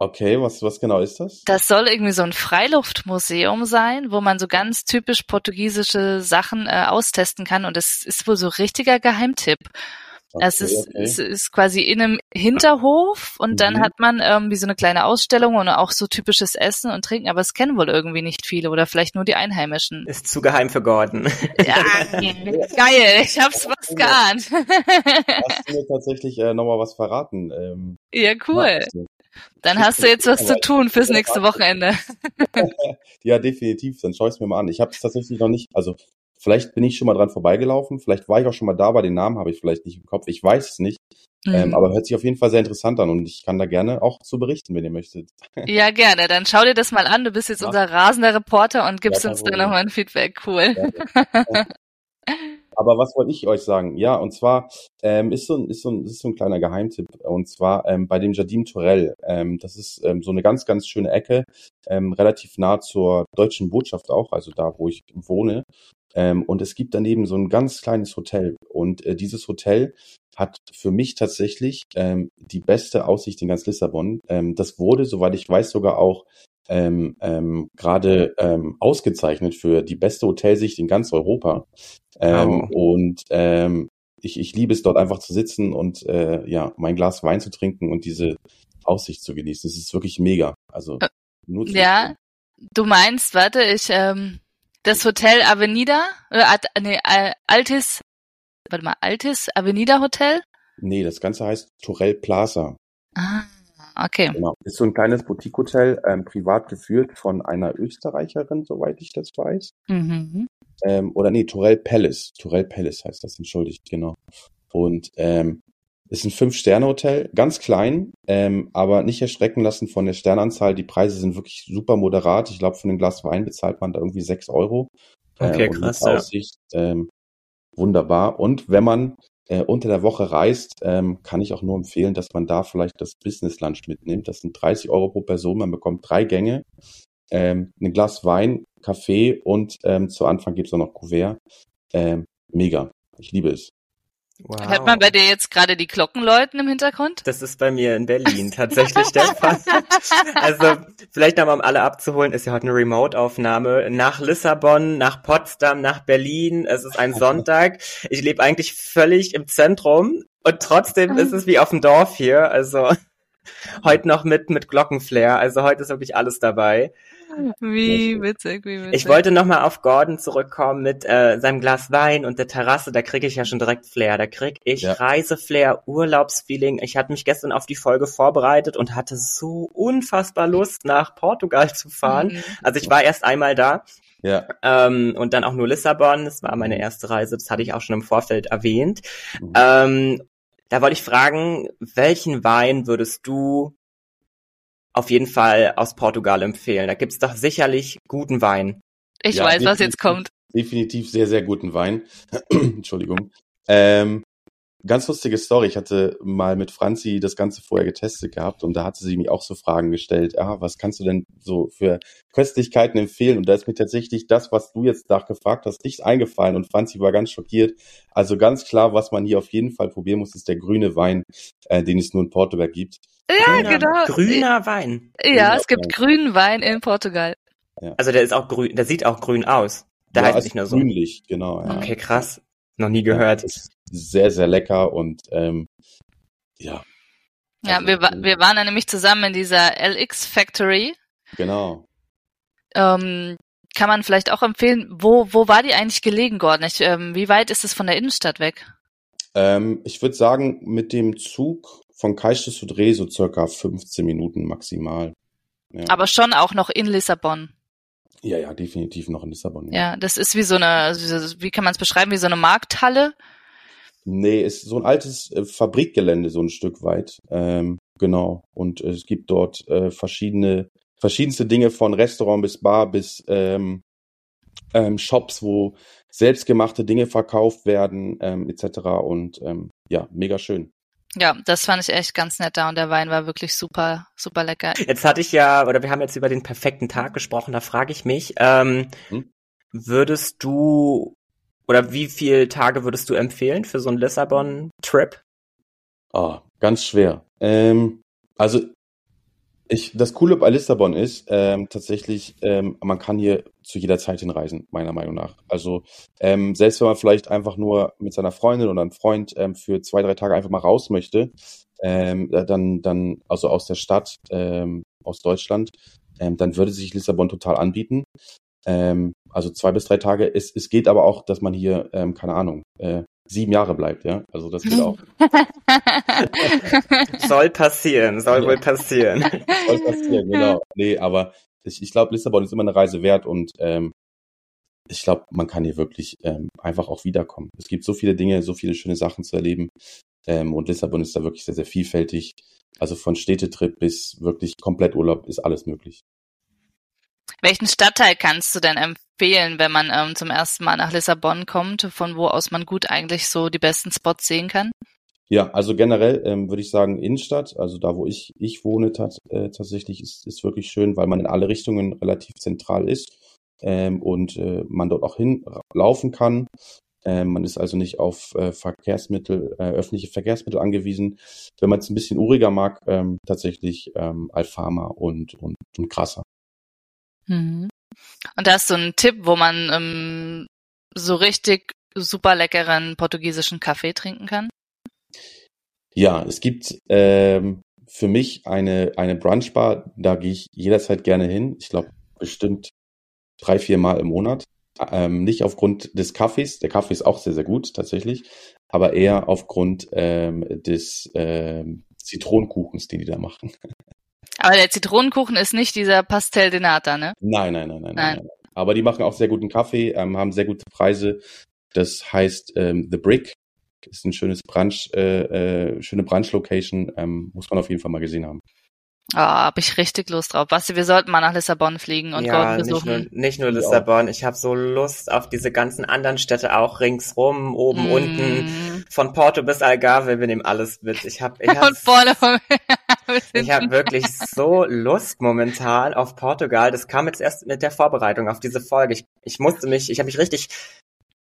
Okay, was, was genau ist das? Das soll irgendwie so ein Freiluftmuseum sein, wo man so ganz typisch portugiesische Sachen äh, austesten kann. Und es ist wohl so richtiger Geheimtipp. Okay, es, ist, okay. es ist quasi in einem Hinterhof und mhm. dann hat man irgendwie so eine kleine Ausstellung und auch so typisches Essen und Trinken, aber es kennen wohl irgendwie nicht viele oder vielleicht nur die Einheimischen. Ist zu geheim für Gordon. Ja, (laughs) geil, ich hab's was geahnt. Hast du mir tatsächlich äh, nochmal was verraten? Ähm, ja, cool. Dann hast du jetzt was zu tun fürs nächste Wochenende. (laughs) ja, definitiv. Dann schau ich es mir mal an. Ich habe es tatsächlich noch nicht, also Vielleicht bin ich schon mal dran vorbeigelaufen, vielleicht war ich auch schon mal da, aber den Namen habe ich vielleicht nicht im Kopf. Ich weiß es nicht. Ähm, mhm. Ähm, aber hört sich auf jeden Fall sehr interessant an und ich kann da gerne auch zu berichten, wenn ihr möchtet. Ja, gerne. Dann schau dir das mal an. Du bist jetzt ja. unser rasender Reporter und gibst ja, uns dann nochmal ein Feedback. Cool. Ja, (laughs) Aber was wollte ich euch sagen? Ja, und zwar ähm, ist, so ein, ist, so ein, ist so ein kleiner Geheimtipp. Und zwar ähm, bei dem Jardim Torell. Ähm, das ist ähm, so eine ganz, ganz schöne Ecke, ähm, relativ nah zur deutschen Botschaft auch, also da, wo ich wohne. Ähm, und es gibt daneben so ein ganz kleines Hotel. Und äh, dieses Hotel hat für mich tatsächlich ähm, die beste Aussicht in ganz Lissabon. Ähm, das wurde, soweit ich weiß, sogar auch ähm, ähm, gerade ähm, ausgezeichnet für die beste Hotelsicht in ganz Europa. Ähm, oh. Und ähm, ich, ich liebe es dort einfach zu sitzen und äh, ja, mein Glas Wein zu trinken und diese Aussicht zu genießen. Es ist wirklich mega. Also äh, nur Ja, du meinst, warte, ich ähm, das Hotel Avenida oder nee, Altis, warte mal, Altis Avenida Hotel? Nee, das Ganze heißt Torel Plaza. Ah, okay. Genau. Ist so ein kleines Boutique-Hotel, ähm, privat geführt von einer Österreicherin, soweit ich das weiß. Mhm. Ähm, oder nee, Torel Palace. Torel Palace heißt das, entschuldigt, genau. Und ähm, ist ein Fünf-Sterne-Hotel, ganz klein, ähm, aber nicht erschrecken lassen von der Sternanzahl. Die Preise sind wirklich super moderat. Ich glaube, für ein Glas Wein bezahlt man da irgendwie sechs Euro. Okay, äh, krass. Ja. Aussicht, ähm, wunderbar. Und wenn man äh, unter der Woche reist, ähm, kann ich auch nur empfehlen, dass man da vielleicht das Business Lunch mitnimmt. Das sind 30 Euro pro Person. Man bekommt drei Gänge, ähm, ein Glas Wein, Kaffee und ähm, zu Anfang gibt's auch noch Kuvert. Ähm, mega. Ich liebe es. Wow. Hört man bei dir jetzt gerade die Glocken läuten im Hintergrund? Das ist bei mir in Berlin tatsächlich der Fall. (laughs) Also vielleicht nochmal um alle abzuholen, ist ja heute eine Remote-Aufnahme. Nach Lissabon, nach Potsdam, nach Berlin. Es ist ein Sonntag. Ich lebe eigentlich völlig im Zentrum und trotzdem ist es wie auf dem Dorf hier. Also (laughs) heute noch mit mit Glockenflair. Also heute ist wirklich alles dabei. Wie witzig, wie witzig. Ich wollte nochmal auf Gordon zurückkommen mit äh, seinem Glas Wein und der Terrasse. Da kriege ich ja schon direkt Flair. Da krieg ich Ja. Reiseflair, Urlaubsfeeling. Ich hatte mich gestern auf die Folge vorbereitet und hatte so unfassbar Lust, nach Portugal zu fahren. Mhm. Also ich war erst einmal da Ja. ähm, und dann auch nur Lissabon. Das war meine erste Reise. Das hatte ich auch schon im Vorfeld erwähnt. Mhm. Ähm, da wollte ich fragen, welchen Wein würdest du auf jeden Fall aus Portugal empfehlen? Da gibt's doch sicherlich guten Wein. Ich Ja, weiß, was jetzt kommt. definitiv sehr, sehr guten Wein. (clears throat) Entschuldigung. Ähm, ganz lustige Story. Ich hatte mal mit Franzi das Ganze vorher getestet gehabt und da hatte sie mir auch so Fragen gestellt. Ah, was kannst du denn so für Köstlichkeiten empfehlen? Und da ist mir tatsächlich das, was du jetzt nachgefragt hast, nicht eingefallen und Franzi war ganz schockiert. Also ganz klar, was man hier auf jeden Fall probieren muss, ist der grüne Wein, äh, den es nur in Portugal gibt. Ja, grüner, genau. Grüner Wein. Ja, es gibt Grüner grünen Wein in Portugal. Also der ist auch grün, der sieht auch grün aus. Der ja, heißt ist nicht nur so. grünlich, genau. Ja. Okay, krass. Noch nie gehört. Ist sehr, sehr lecker und ähm, ja, Ja, Also, wir, wir waren da nämlich zusammen in dieser LX Factory. genau. Ähm, kann man vielleicht auch empfehlen, wo, wo war die eigentlich gelegen, Gordon? Ich, ähm, wie weit ist es von der Innenstadt weg? Ähm, ich würde sagen, mit dem Zug von Caixo zu Dreh so circa 15 Minuten maximal. Ja. Aber schon auch noch in Lissabon. ja, ja, definitiv noch in Lissabon. Ja, das ist wie so eine, wie kann man es beschreiben, wie so eine Markthalle. Nee, ist so ein altes äh, Fabrikgelände, so ein Stück weit. Ähm, genau. Und es gibt dort äh, verschiedene, verschiedenste Dinge von Restaurant bis Bar bis ähm, ähm, Shops, wo selbstgemachte Dinge verkauft werden, ähm, etc. Und ähm, ja, mega schön. Ja, das fand ich echt ganz nett da und der Wein war wirklich super, super lecker. Jetzt hatte ich ja, oder wir haben jetzt über den perfekten Tag gesprochen, da frage ich mich, ähm, Hm? würdest du, oder wie viele Tage würdest du empfehlen für so einen Lissabon-Trip? Ah, ganz schwer. Ähm, also ich, das Coole bei Lissabon ist ähm, tatsächlich, ähm, man kann hier zu jeder Zeit hinreisen, meiner Meinung nach. Also ähm, selbst wenn man vielleicht einfach nur mit seiner Freundin oder einem Freund ähm, für zwei, drei Tage einfach mal raus möchte, ähm, äh, dann, dann, also aus der Stadt, ähm, aus Deutschland, ähm, dann würde sich Lissabon total anbieten. Ähm, also zwei bis drei Tage. Es, es geht aber auch, dass man hier, ähm, keine Ahnung, äh, sieben Jahre bleibt, ja. Also das geht auch. (laughs) Soll passieren, soll wohl passieren. (laughs) Soll passieren, genau. Nee, aber ich, ich glaube, Lissabon ist immer eine Reise wert und ähm, ich glaube, man kann hier wirklich ähm, einfach auch wiederkommen. Es gibt so viele Dinge, so viele schöne Sachen zu erleben. Ähm, und Lissabon ist da wirklich sehr, sehr vielfältig. Also von Städtetrip bis wirklich komplett Urlaub ist alles möglich. Welchen Stadtteil kannst du denn empfehlen, wenn man ähm, zum ersten Mal nach Lissabon kommt, von wo aus man gut eigentlich so die besten Spots sehen kann? Ja, also generell ähm, würde ich sagen Innenstadt, also da, wo ich ich wohne, tat, äh, tatsächlich ist ist wirklich schön, weil man in alle Richtungen relativ zentral ist ähm, und äh, man dort auch hinlaufen kann. Ähm, man ist also nicht auf äh, Verkehrsmittel, äh, öffentliche Verkehrsmittel angewiesen. Wenn man es ein bisschen uriger mag, ähm, tatsächlich ähm, Alfama und und, und Grasser. Mhm. Und da hast du einen Tipp, wo man ähm, so richtig super leckeren portugiesischen Kaffee trinken kann? Ja, es gibt ähm, für mich eine, eine Brunchbar, da gehe ich jederzeit gerne hin. Ich glaube, bestimmt drei, vier Mal im Monat. Ähm, nicht aufgrund des Kaffees, der Kaffee ist auch sehr, sehr gut tatsächlich, aber eher aufgrund ähm, des ähm, Zitronenkuchens, den die da machen. (laughs) Aber der Zitronenkuchen ist nicht dieser Pastel de Nata, ne? Nein, nein, nein, nein, nein. Nein. nein. Aber die machen auch sehr guten Kaffee, ähm, haben sehr gute Preise. Das heißt ähm, The Brick. Ist ein schönes Brunch, äh, äh, schöne Brunch-Location. Ähm, muss man auf jeden Fall mal gesehen haben. Ah, hab ich richtig Lust drauf. Basti, wir sollten mal nach Lissabon fliegen und ja, Gordon nicht nur, besuchen. nicht nur Lissabon. Ich habe so Lust auf diese ganzen anderen Städte auch ringsrum, oben, Mm. unten, von Porto bis Algarve. Wir nehmen alles mit. Ich habe ich (laughs) hab, Und vorne vom ich hab wirklich so Lust momentan auf Portugal. Das kam jetzt erst mit der Vorbereitung auf diese Folge. Ich, ich musste mich, ich habe mich richtig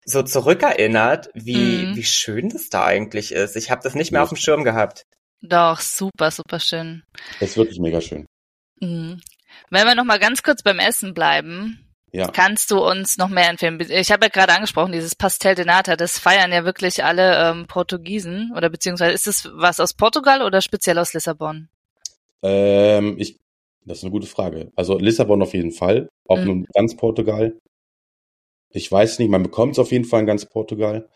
so zurückerinnert, wie, Mhm. wie schön das da eigentlich ist. Ich habe das nicht mehr auf dem Schirm gehabt. Doch, super, super schön. Das ist wirklich mega schön. Mhm. Wenn wir noch mal ganz kurz beim Essen bleiben, Ja. kannst du uns noch mehr empfehlen? Ich habe ja gerade angesprochen, dieses Pastel de Nata, das feiern ja wirklich alle ähm, Portugiesen oder beziehungsweise ist es was aus Portugal oder speziell aus Lissabon? Ähm, ich, das ist eine gute Frage. Also Lissabon auf jeden Fall, auch Mhm. nur ganz Portugal. Ich weiß nicht, man bekommt es auf jeden Fall in ganz Portugal.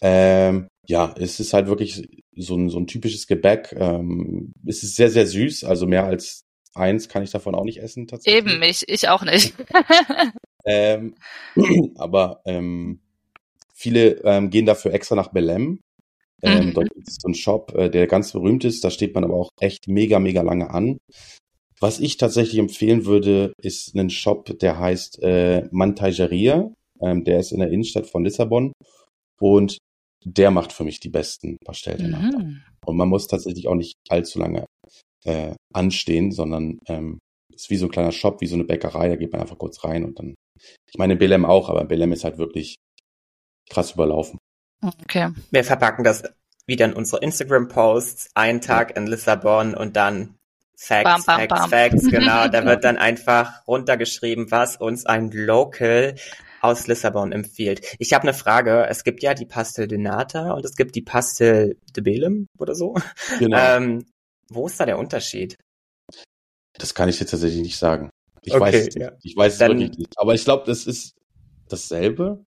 Ähm, ja, es ist halt wirklich so ein, so ein typisches Gebäck. Ähm, es ist sehr, sehr süß, also mehr als eins kann ich davon auch nicht essen tatsächlich. Eben, ich, ich auch nicht. (laughs) Ähm, (clears throat) aber ähm, viele ähm, gehen dafür extra nach Belém. Ähm, Mhm. Dort gibt es so einen Shop, äh, der ganz berühmt ist. Da steht man aber auch echt mega, mega lange an. Was ich tatsächlich empfehlen würde, ist ein Shop, der heißt äh, Mantageria. Ähm, der ist in der Innenstadt von Lissabon. Und der macht für mich die besten Pastel de Nata. Mhm. Und man muss tatsächlich auch nicht allzu lange äh, anstehen, sondern ähm, ist wie so ein kleiner Shop, wie so eine Bäckerei, da geht man einfach kurz rein und dann. Ich meine, in Belem auch, aber Belem ist halt wirklich krass überlaufen. Okay. Wir verpacken das wieder in unsere Instagram-Posts. Ein Tag in Lissabon und dann Facts, Bam, bam, Facts, bam. Facts. (laughs) Genau, da wird dann einfach runtergeschrieben, was uns ein Local aus Lissabon empfiehlt. Ich habe eine Frage. Es gibt ja die Pastel de Nata und es gibt die Pastel de Belem oder so. Genau. Ähm, wo ist da der Unterschied? das kann ich jetzt tatsächlich nicht sagen. Ich Okay, weiß es ja. nicht. Ich weiß es Dann- wirklich nicht. Aber ich glaube, das ist dasselbe.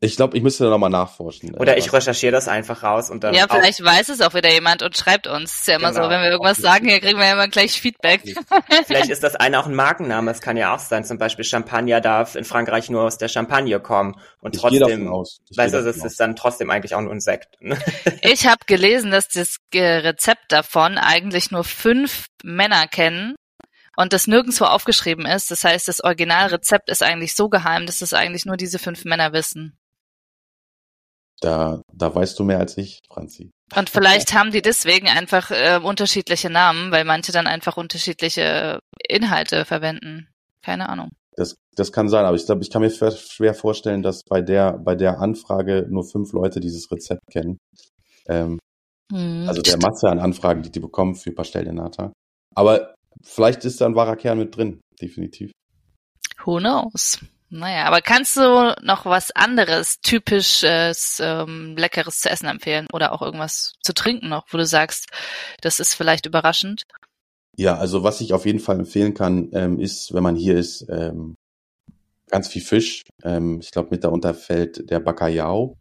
Ich glaube, ich müsste da nochmal nachforschen. Oder äh, ich recherchiere das einfach raus und dann Ja, auch- vielleicht weiß es auch wieder jemand und schreibt uns. Ist ja immer Genau. so, wenn wir irgendwas sagen, hier kriegen wir ja immer gleich Feedback. (laughs) Vielleicht ist das eine auch ein Markenname. Es kann ja auch sein. Zum Beispiel Champagner darf in Frankreich nur aus der Champagne kommen und Ich gehe davon trotzdem, aus. Ich weißt du, das davon ist dann trotzdem eigentlich auch ein Sekt. (laughs) Ich habe gelesen, dass das Rezept davon eigentlich nur fünf Männer kennen und das nirgendwo aufgeschrieben ist. Das heißt, das Originalrezept ist eigentlich so geheim, dass es eigentlich nur diese fünf Männer wissen. Da, da weißt du mehr als ich, Franzi. Und vielleicht haben die deswegen einfach äh, unterschiedliche Namen, weil manche dann einfach unterschiedliche Inhalte verwenden. Keine Ahnung. Das, das kann sein, aber ich glaube, ich kann mir schwer- vorstellen, dass bei der, bei der Anfrage nur fünf Leute dieses Rezept kennen. Ähm, Hm. also der Masse an Anfragen, die die bekommen für Pastel de Nata. Aber vielleicht ist da ein wahrer Kern mit drin, definitiv. Who knows? Naja, aber kannst du noch was anderes, typisches, ähm, leckeres zu essen empfehlen oder auch irgendwas zu trinken noch, wo du sagst, das ist vielleicht überraschend? Ja, also was ich auf jeden Fall empfehlen kann, ähm, ist, wenn man hier ist, ähm, ganz viel Fisch. Ähm, ich glaube, mit darunter fällt der Bacalhau.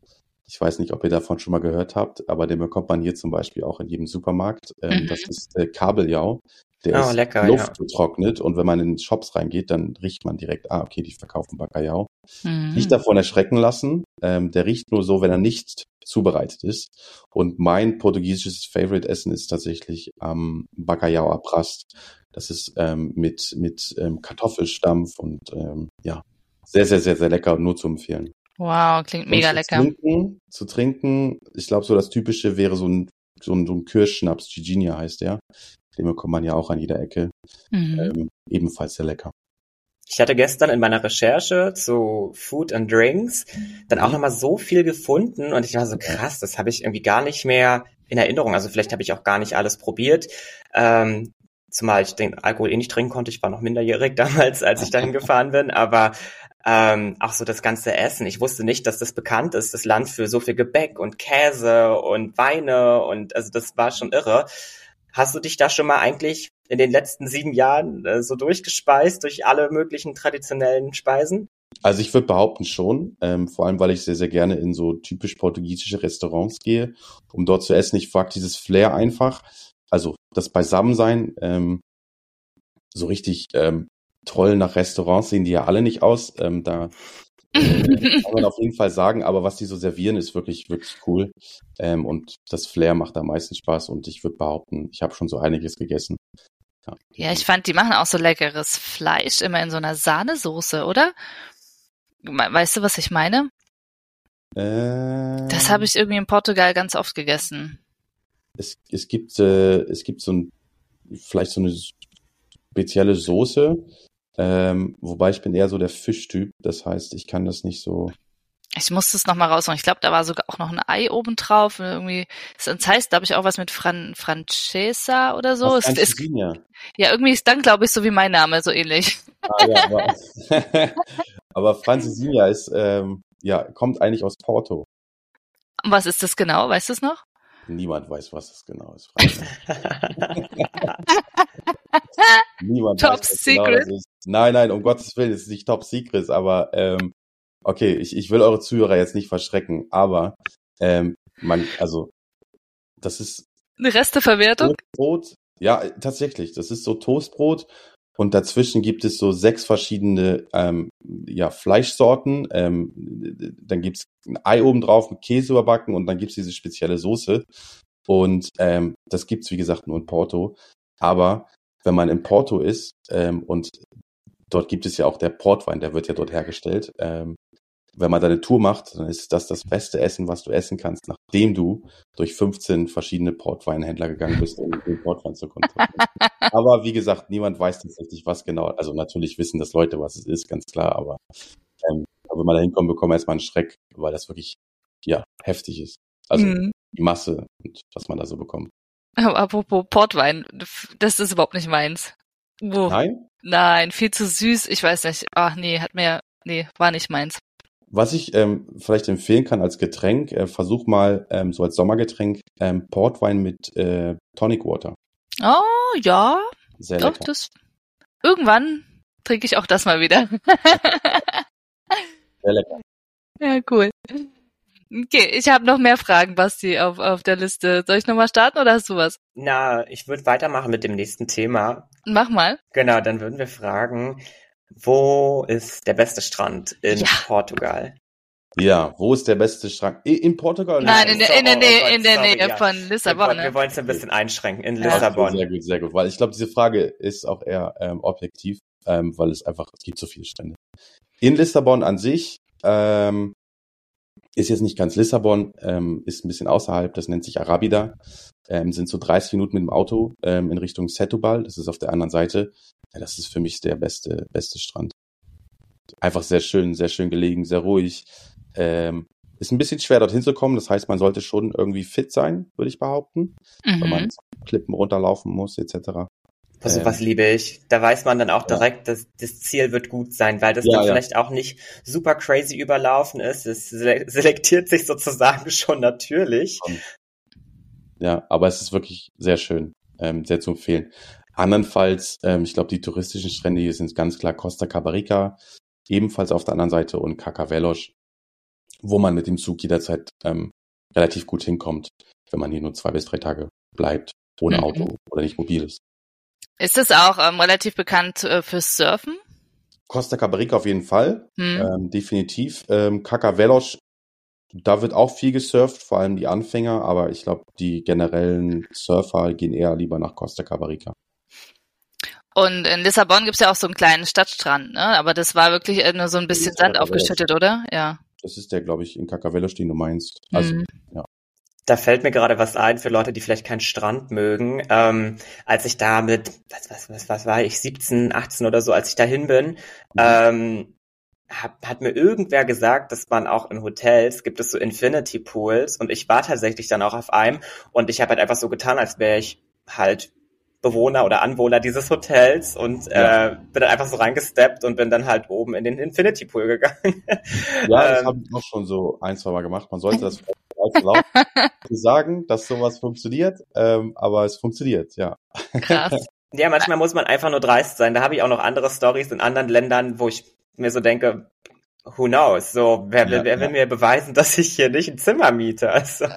Ich weiß nicht, ob ihr davon schon mal gehört habt, aber den bekommt man hier zum Beispiel auch in jedem Supermarkt. Ähm, Mhm. Das ist äh, Kabeljau. Der Oh, ist lecker, luftgetrocknet und wenn man in Shops reingeht, dann riecht man direkt, ah, okay, die verkaufen Bacalhau. Mhm. Nicht davon erschrecken lassen. Ähm, der riecht nur so, wenn er nicht zubereitet ist. Und mein portugiesisches Favorite-Essen ist tatsächlich ähm, Bacalhau abrast. Das ist ähm, mit, mit ähm, Kartoffelstampf und ähm, ja, sehr, sehr, sehr, sehr lecker und nur zu empfehlen. Wow, klingt mega zu lecker. Trinken, zu trinken, ich glaube, so das Typische wäre so ein, so ein, so ein Kirschschnaps, Giginia heißt der. Den bekommt man ja auch an jeder Ecke. Mhm. Ähm, ebenfalls sehr lecker. Ich hatte gestern in meiner Recherche zu Food and Drinks dann auch nochmal so viel gefunden und ich war so krass, das habe ich irgendwie gar nicht mehr in Erinnerung. Also vielleicht habe ich auch gar nicht alles probiert. Ähm, zumal ich den Alkohol eh nicht trinken konnte. Ich war noch minderjährig (laughs) damals, als ich dahin gefahren bin. Aber ähm, auch so das ganze Essen. Ich wusste nicht, dass das bekannt ist, das Land für so viel Gebäck und Käse und Weine und also das war schon irre. Hast du dich da schon mal eigentlich in den letzten sieben Jahren äh, so durchgespeist durch alle möglichen traditionellen Speisen? Also ich würde behaupten schon, ähm, vor allem weil ich sehr, sehr gerne in so typisch portugiesische Restaurants gehe, um dort zu essen. Ich frag dieses Flair einfach, also das Beisammensein, ähm, so richtig ähm, toll nach Restaurants sehen die ja alle nicht aus. Ähm, da kann man auf jeden Fall sagen, aber was die so servieren, ist wirklich, wirklich cool. Ähm, und das Flair macht am meisten Spaß und ich würde behaupten, ich habe schon so einiges gegessen. Ja, ich fand, die machen auch so leckeres Fleisch immer in so einer Sahnesoße, oder? Weißt du, was ich meine? Äh, Das habe ich irgendwie in Portugal ganz oft gegessen. es, es gibt äh, es gibt so ein vielleicht so eine spezielle Soße, ähm, wobei ich bin eher so der Fischtyp. Das heißt, ich kann das nicht so. Ich musste es nochmal rausholen. Ich glaube, da war sogar auch noch ein Ei oben drauf. Irgendwie, das heißt, glaube ich, auch was mit Fran Francesa oder so. Aus Es ist, ja, irgendwie ist dann, glaube ich, so wie mein Name, so ähnlich. Ah, ja, aber, (laughs) aber Francesinha ist, ähm, ja, kommt eigentlich aus Porto. Und was ist das genau? Weißt du es noch? Niemand weiß, was das genau ist. (laughs) (laughs) Niemand Top was secret. Genau. Nein, nein, um Gottes Willen, es ist nicht Top Secret, aber ähm, okay, ich, ich will eure Zuhörer jetzt nicht verschrecken, aber ähm, man, also das ist Eine Resteverwertung? Toastbrot. Ja, tatsächlich, das ist so Toastbrot und dazwischen gibt es so sechs verschiedene ähm, ja, Fleischsorten. Ähm, dann gibt's ein Ei oben drauf mit Käse überbacken und dann gibt's diese spezielle Soße. Und ähm, das gibt's wie gesagt, nur in Porto. Aber wenn man in Porto ist ähm, und dort gibt es ja auch der Portwein, der wird ja dort hergestellt. Ähm, wenn man da eine Tour macht, dann ist das das beste Essen, was du essen kannst, nachdem du durch 15 verschiedene Portweinhändler gegangen bist, um den Portwein zu kontrollieren. (laughs) aber wie gesagt, niemand weiß tatsächlich, was genau. Also natürlich wissen das Leute, was es ist, ganz klar. Aber ähm, wenn man da hinkommt, bekommt man erstmal einen Schreck, weil das wirklich ja heftig ist. Also Mhm. die Masse und was man da so bekommt. Aber apropos Portwein, das ist überhaupt nicht meins. Wo? Nein? Nein, viel zu süß. Ich weiß nicht. Ach nee, hat mir, nee, war nicht meins. Was ich ähm, vielleicht empfehlen kann als Getränk, äh, versuch mal ähm, so als Sommergetränk ähm, Portwein mit äh, Tonic Water. Oh, ja, Sehr doch, lecker. das. Irgendwann trinke ich auch das mal wieder. (laughs) Sehr lecker. ja, cool. Okay, ich habe noch mehr Fragen, Basti, auf, auf der Liste. Soll ich nochmal starten oder hast du was? Na, ich würde weitermachen mit dem nächsten Thema. Mach mal. Genau, dann würden wir fragen, wo ist der beste Strand in Ja. Portugal? Ja, wo ist der beste Strand? In Portugal? Nein, in in der, in der oh Nähe, in der Nähe ja. von Lissabon. wollen- wir Ne? wollen es ein bisschen einschränken. In Ja. Okay, Lissabon. sehr gut, sehr gut. Weil ich glaube, diese Frage ist auch eher ähm, objektiv, ähm, weil es einfach, es gibt so viele Strände. In Lissabon an sich ähm, ist jetzt nicht ganz Lissabon, ähm, ist ein bisschen außerhalb, das nennt sich Arabida, ähm, sind so 30 Minuten mit dem Auto ähm, in Richtung Setúbal, das ist auf der anderen Seite. Ja, das ist für mich der beste, beste Strand. Einfach sehr schön, sehr schön gelegen, sehr ruhig. Ähm, ist ein bisschen schwer dorthin zu kommen, das heißt, man sollte schon irgendwie fit sein, würde ich behaupten, wenn Mhm. man Klippen runterlaufen muss, etc. Also Ähm, was liebe ich. Da weiß man dann auch Ja. direkt, dass das Ziel wird gut sein, weil das Ja, dann ja. vielleicht auch nicht super crazy überlaufen ist. Es sele- selektiert sich sozusagen (laughs) schon natürlich. Ja, aber es ist wirklich sehr schön, ähm, sehr zu empfehlen. Andernfalls, ähm, ich glaube, die touristischen Strände hier sind ganz klar Costa Cabarica, ebenfalls auf der anderen Seite und Cacavelos, wo man mit dem Zug jederzeit ähm, relativ gut hinkommt, wenn man hier nur zwei bis drei Tage bleibt, ohne Mhm. Auto oder nicht mobil ist. Ist es auch ähm, relativ bekannt äh, fürs Surfen? Costa Cabarica auf jeden Fall, Hm. ähm, definitiv. Ähm, Cacavelos, da wird auch viel gesurft, vor allem die Anfänger, aber ich glaube, die generellen Surfer gehen eher lieber nach Costa Cabarica. Und in Lissabon gibt's ja auch so einen kleinen Stadtstrand, ne? Aber das war wirklich äh, nur so ein bisschen Sand aufgeschüttet, oder? Ja. Das ist der, glaube ich, in Cacavelos, den du meinst. Also, Mhm. Da fällt mir gerade was ein für Leute, die vielleicht keinen Strand mögen. Ähm, als ich da mit, was, was, was, was war ich, 17, 18 oder so, als ich dahin bin, ähm, hat, hat mir irgendwer gesagt, dass man auch in Hotels gibt es so Infinity Pools und ich war tatsächlich dann auch auf einem und ich habe halt einfach so getan, als wäre ich halt Bewohner oder Anwohner dieses Hotels und Ja. äh, bin dann einfach so reingesteppt und bin dann halt oben in den Infinity Pool gegangen. ja, das (laughs) Ähm, habe ich auch schon so ein, zwei Mal gemacht. Man sollte das (laughs) allzu laut (laughs) zu sagen, dass sowas funktioniert, ähm, aber es funktioniert, ja. Krass. (laughs) Ja, manchmal muss man einfach nur dreist sein. Da habe ich auch noch andere Stories in anderen Ländern, wo ich mir so denke, who knows? So, wer, will Ja, wer will ja. mir beweisen, dass ich hier nicht ein Zimmer miete? Also.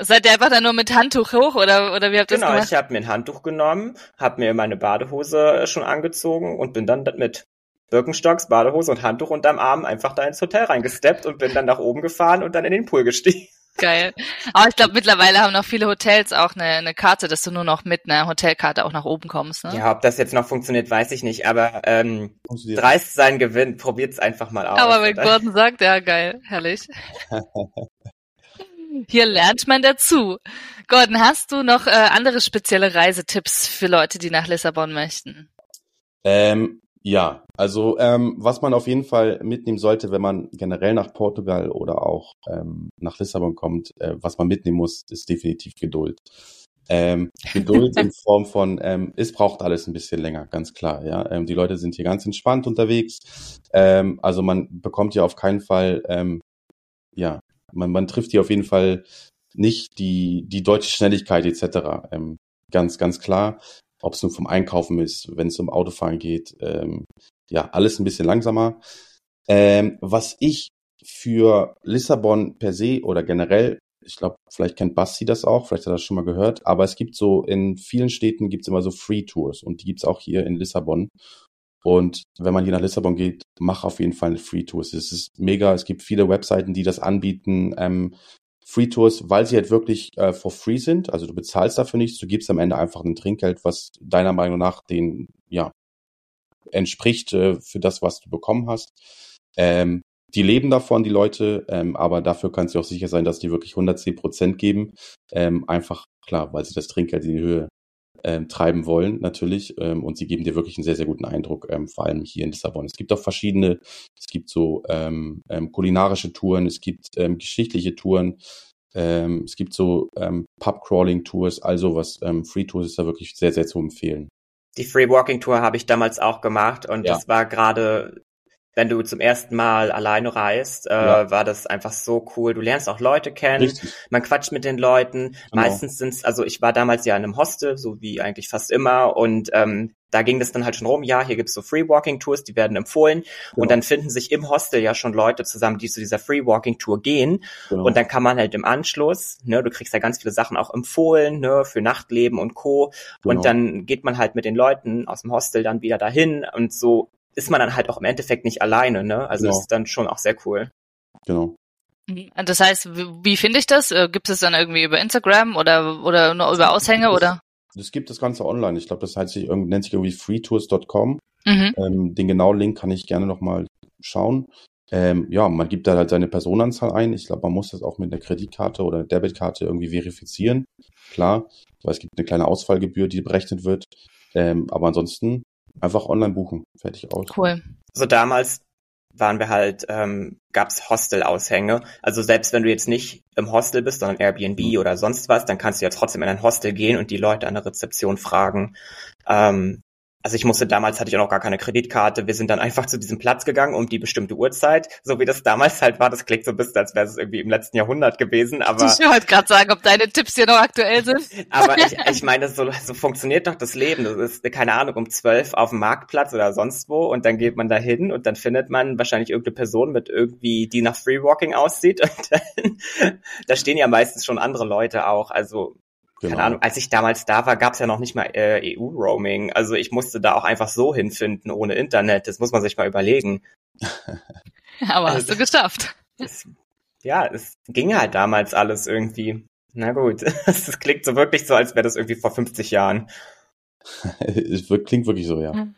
Seid ihr einfach dann nur mit Handtuch hoch oder, oder wie habt ihr genau, das ich gemacht? habe mir ein Handtuch genommen, habe mir meine Badehose schon angezogen und bin dann mit Birkenstocks, Badehose und Handtuch unterm Arm einfach da ins Hotel reingesteppt und bin dann nach oben gefahren und dann in den Pool gestiegen. (laughs) Geil. Aber ich glaube, mittlerweile haben noch viele Hotels auch eine, eine Karte, dass du nur noch mit einer Hotelkarte auch nach oben kommst, ne? Ja, ob das jetzt noch funktioniert, weiß ich nicht, aber ähm, dreist sein gewinnt, probiert's einfach mal aus. Aber wenn? Gordon sagt, ja, geil, herrlich. (laughs) Hier lernt man dazu. Gordon, hast du noch äh, andere spezielle Reisetipps für Leute, die nach Lissabon möchten? Ähm, Ja, also ähm, was man auf jeden Fall mitnehmen sollte, wenn man generell nach Portugal oder auch ähm, nach Lissabon kommt, äh, was man mitnehmen muss, ist definitiv Geduld. Ähm, (laughs) Geduld in Form von, ähm, es braucht alles ein bisschen länger, ganz klar. Ja, ähm, die Leute sind hier ganz entspannt unterwegs. Ähm, also man bekommt ja auf keinen Fall, ähm, ja, man, man trifft hier auf jeden Fall nicht die die deutsche Schnelligkeit etc. Ähm, ganz ganz klar ob es nun vom Einkaufen ist, wenn es um Autofahren geht, ähm, ja, alles ein bisschen langsamer. Ähm, was ich für Lissabon per se oder generell, ich glaube, vielleicht kennt Basti das auch, vielleicht hat er das schon mal gehört, aber es gibt so, in vielen Städten gibt es immer so Free Tours und die gibt es auch hier in Lissabon. Und wenn man hier nach Lissabon geht, mach auf jeden Fall eine Free Tours. Es ist mega. Es gibt viele Webseiten, die das anbieten. Ähm, Free Tours, weil sie halt wirklich äh, for free sind. Also du bezahlst dafür nichts, du gibst am Ende einfach ein Trinkgeld, was deiner Meinung nach den, ja, entspricht äh, für das, was du bekommen hast. Ähm, die leben davon, die Leute, ähm, aber dafür kannst du auch sicher sein, dass die wirklich 110 Prozent geben. Ähm, einfach, klar, weil sie das Trinkgeld in die Höhe ähm, treiben wollen, natürlich. Ähm, und sie geben dir wirklich einen sehr, sehr guten Eindruck, ähm, vor allem hier in Lissabon. Es gibt auch verschiedene, es gibt so ähm, ähm, kulinarische Touren, es gibt ähm, geschichtliche Touren, ähm, es gibt so ähm, Pub-Crawling-Tours, also was ähm, Free-Tours ist da wirklich sehr, sehr zu empfehlen. Die Free Walking Tour habe ich damals auch gemacht und Ja. das war gerade, wenn du zum ersten Mal alleine reist, äh, Ja. war das einfach so cool. Du lernst auch Leute kennen, Richtig. man quatscht mit den Leuten. Genau. Meistens sind's, also ich war damals ja in einem Hostel, so wie eigentlich fast immer und ähm, da ging das dann halt schon rum, ja, hier gibt's so Free Walking Tours, die werden empfohlen Genau. und dann finden sich im Hostel ja schon Leute zusammen, die zu dieser Free Walking Tour gehen Genau. und dann kann man halt im Anschluss, ne, du kriegst ja ganz viele Sachen auch empfohlen, ne, für Nachtleben und Co. Genau. Und dann geht man halt mit den Leuten aus dem Hostel dann wieder dahin und so ist man dann halt auch im Endeffekt nicht alleine, ne? Also Genau. das ist dann schon auch sehr cool. genau. Mhm. Das heißt, wie, finde ich das? Äh, Gibt es dann irgendwie über Instagram oder oder nur über Aushänge oder? Es gibt das Ganze online. Ich glaube, das heißt sich, irgendwie- nennt sich irgendwie freetours.com. Mhm. Ähm, den genauen Link kann ich gerne nochmal schauen. Ähm, ja, man gibt da halt seine Personenanzahl ein. Ich glaube, man muss das auch mit einer Kreditkarte oder einer Debitkarte irgendwie verifizieren. Klar, weil es gibt eine kleine Ausfallgebühr, die berechnet wird. Ähm, aber ansonsten einfach online buchen. Fertig aus. Cool. So damals waren wir halt, ähm, gab's Hostel-Aushänge. Also selbst wenn du jetzt nicht im Hostel bist, sondern Airbnb Mhm. oder sonst was, dann kannst du ja trotzdem in ein Hostel gehen und die Leute an der Rezeption fragen. Ähm, also ich musste damals hatte ich auch noch gar keine Kreditkarte. Wir sind dann einfach zu diesem Platz gegangen um die bestimmte Uhrzeit, so wie das damals halt war. Das klingt so ein bisschen, als wäre es irgendwie im letzten Jahrhundert gewesen, aber ich wollte gerade sagen, ob deine Tipps hier noch aktuell sind. (laughs) aber ich, (laughs) ich meine, so, so funktioniert doch das Leben. Das ist, keine Ahnung, um zwölf auf dem Marktplatz oder sonst wo und dann geht man da hin und dann findet man wahrscheinlich irgendeine Person mit irgendwie, die nach Freewalking aussieht (laughs) und dann, da stehen ja meistens schon andere Leute auch. Also, Genau. keine Ahnung, als ich damals da war, gab's ja noch nicht mal äh, EU-Roaming. Also ich musste da auch einfach so hinfinden, ohne Internet. Das muss man sich mal überlegen. (laughs) Aber hast du geschafft. Es, ja, es ging halt damals alles irgendwie. Na gut, (laughs) das klingt so wirklich so, als wäre das irgendwie vor 50 Jahren. (laughs) es klingt wirklich so, ja.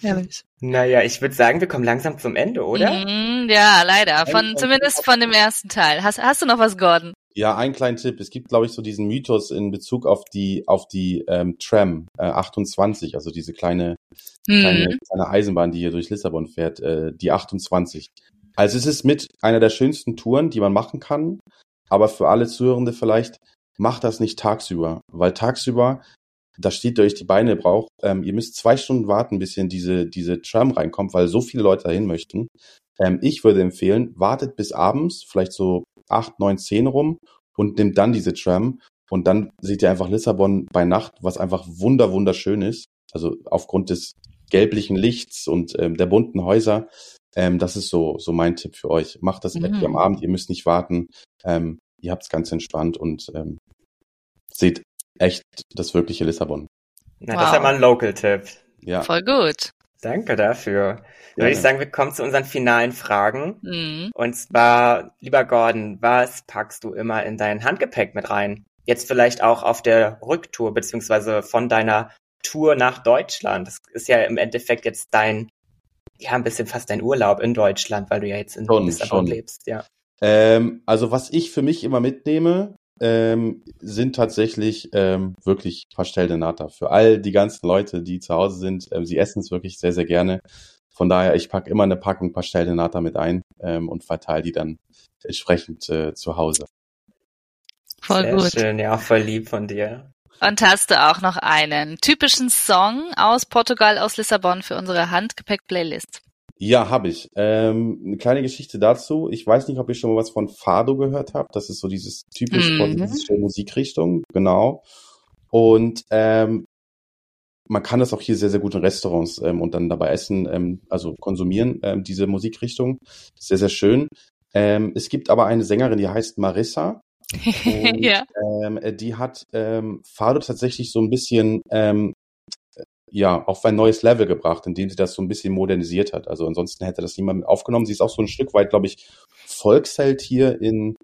Herrlich. Naja, ich würde sagen, wir kommen langsam zum Ende, oder? Mhm, ja, leider. Von, zumindest von dem ersten Teil. Hast, hast du noch was, Gordon? Ja, ein kleinen Tipp. Es gibt, glaube ich, so diesen Mythos in Bezug auf die auf die ähm, Tram äh, 28, also diese kleine kleine, Hm. kleine Eisenbahn, die hier durch Lissabon fährt, äh, die 28. Also es ist mit einer der schönsten Touren, die man machen kann. Aber für alle Zuhörende vielleicht, macht das nicht tagsüber. Weil tagsüber, da steht ihr euch die Beine braucht, ähm, ihr müsst zwei Stunden warten, bis ihr in diese, diese Tram reinkommt, weil so viele Leute dahin möchten. Ähm, ich würde empfehlen, wartet bis abends, vielleicht so acht, neun, zehn rum und nimmt dann diese Tram. Und dann seht ihr einfach Lissabon bei Nacht, was einfach wunder, wunderschön ist. Also aufgrund des gelblichen Lichts und ähm, der bunten Häuser. Ähm, das ist so, so mein Tipp für euch. Macht das Mhm. wirklich am Abend, ihr müsst nicht warten. Ähm, ihr habt's ganz entspannt und ähm, seht echt das wirkliche Lissabon. Na, das ist Wow. ja mal ein Local-Tipp. Ja, Voll gut. Danke dafür. Dann Ja, würde ich sagen, wir kommen zu unseren finalen Fragen. Mhm. Und zwar, lieber Gordon, was packst du immer in dein Handgepäck mit rein? Jetzt vielleicht auch auf der Rücktour, beziehungsweise von deiner Tour nach Deutschland. Das ist ja im Endeffekt jetzt dein, ja, ein bisschen fast dein Urlaub in Deutschland, weil du ja jetzt in Schon, Lissabon schon. lebst, ja. Ähm, also was ich für mich immer mitnehme, ähm, sind tatsächlich ähm, wirklich Pastel de Nata. Für all die ganzen Leute, die zu Hause sind, ähm, sie essen es wirklich sehr, sehr gerne. Von daher, ich packe immer eine Packung Pastel de Nata mit ein ähm, und verteile die dann entsprechend äh, zu Hause. Voll Sehr gut. schön, ja, voll lieb von dir. Und hast du auch noch einen typischen Song aus Portugal, aus Lissabon für unsere Handgepäck-Playlist? Ja, habe ich. Ähm, eine kleine Geschichte dazu. Ich weiß nicht, ob ihr schon mal was von Fado gehört habt. Das ist so dieses typisch Mhm. portugiesische Musikrichtung, genau. Und ähm, man kann das auch hier sehr, sehr gut in Restaurants ähm, und dann dabei essen, ähm, also konsumieren, ähm, diese Musikrichtung. Sehr, sehr schön. Ähm, es gibt aber eine Sängerin, die heißt Marissa. (laughs) Und, ja. ähm, die hat ähm, Fado tatsächlich so ein bisschen ähm, ja auf ein neues Level gebracht, indem sie das so ein bisschen modernisiert hat. Also ansonsten hätte das niemand mit aufgenommen. Sie ist auch so ein Stück weit, glaube ich, Volksheld hier in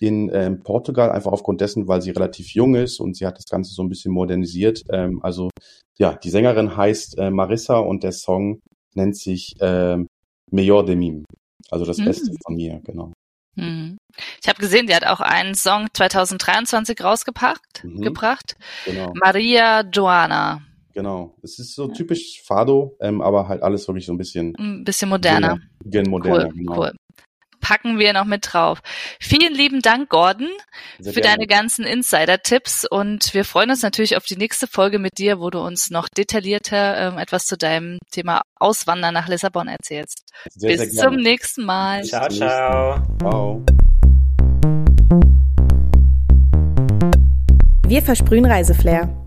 in ähm, Portugal, einfach aufgrund dessen, weil sie relativ jung ist und sie hat das Ganze so ein bisschen modernisiert. Ähm, also ja, die Sängerin heißt äh, Marissa und der Song nennt sich ähm, Melhor de Mim. Also das Mhm. Beste von mir, genau. Hm. Ich habe gesehen, die hat auch einen Song 2023 rausgepackt, Mhm. gebracht. Genau. Maria Joana. Genau. Es ist so typisch Fado, ähm, aber halt alles wirklich so ein bisschen Ein bisschen moderner. Gen moderner, cool, genau. cool. Packen wir noch mit drauf. Vielen lieben Dank, Gordon, Sehr für gerne. deine ganzen Insider-Tipps und wir freuen uns natürlich auf die nächste Folge mit dir, wo du uns noch detaillierter ähm, etwas zu deinem Thema Auswandern nach Lissabon erzählst. Sehr, Bis sehr zum nächsten Mal. Ciao, ciao. Ciao. Wir versprühen Reiseflair.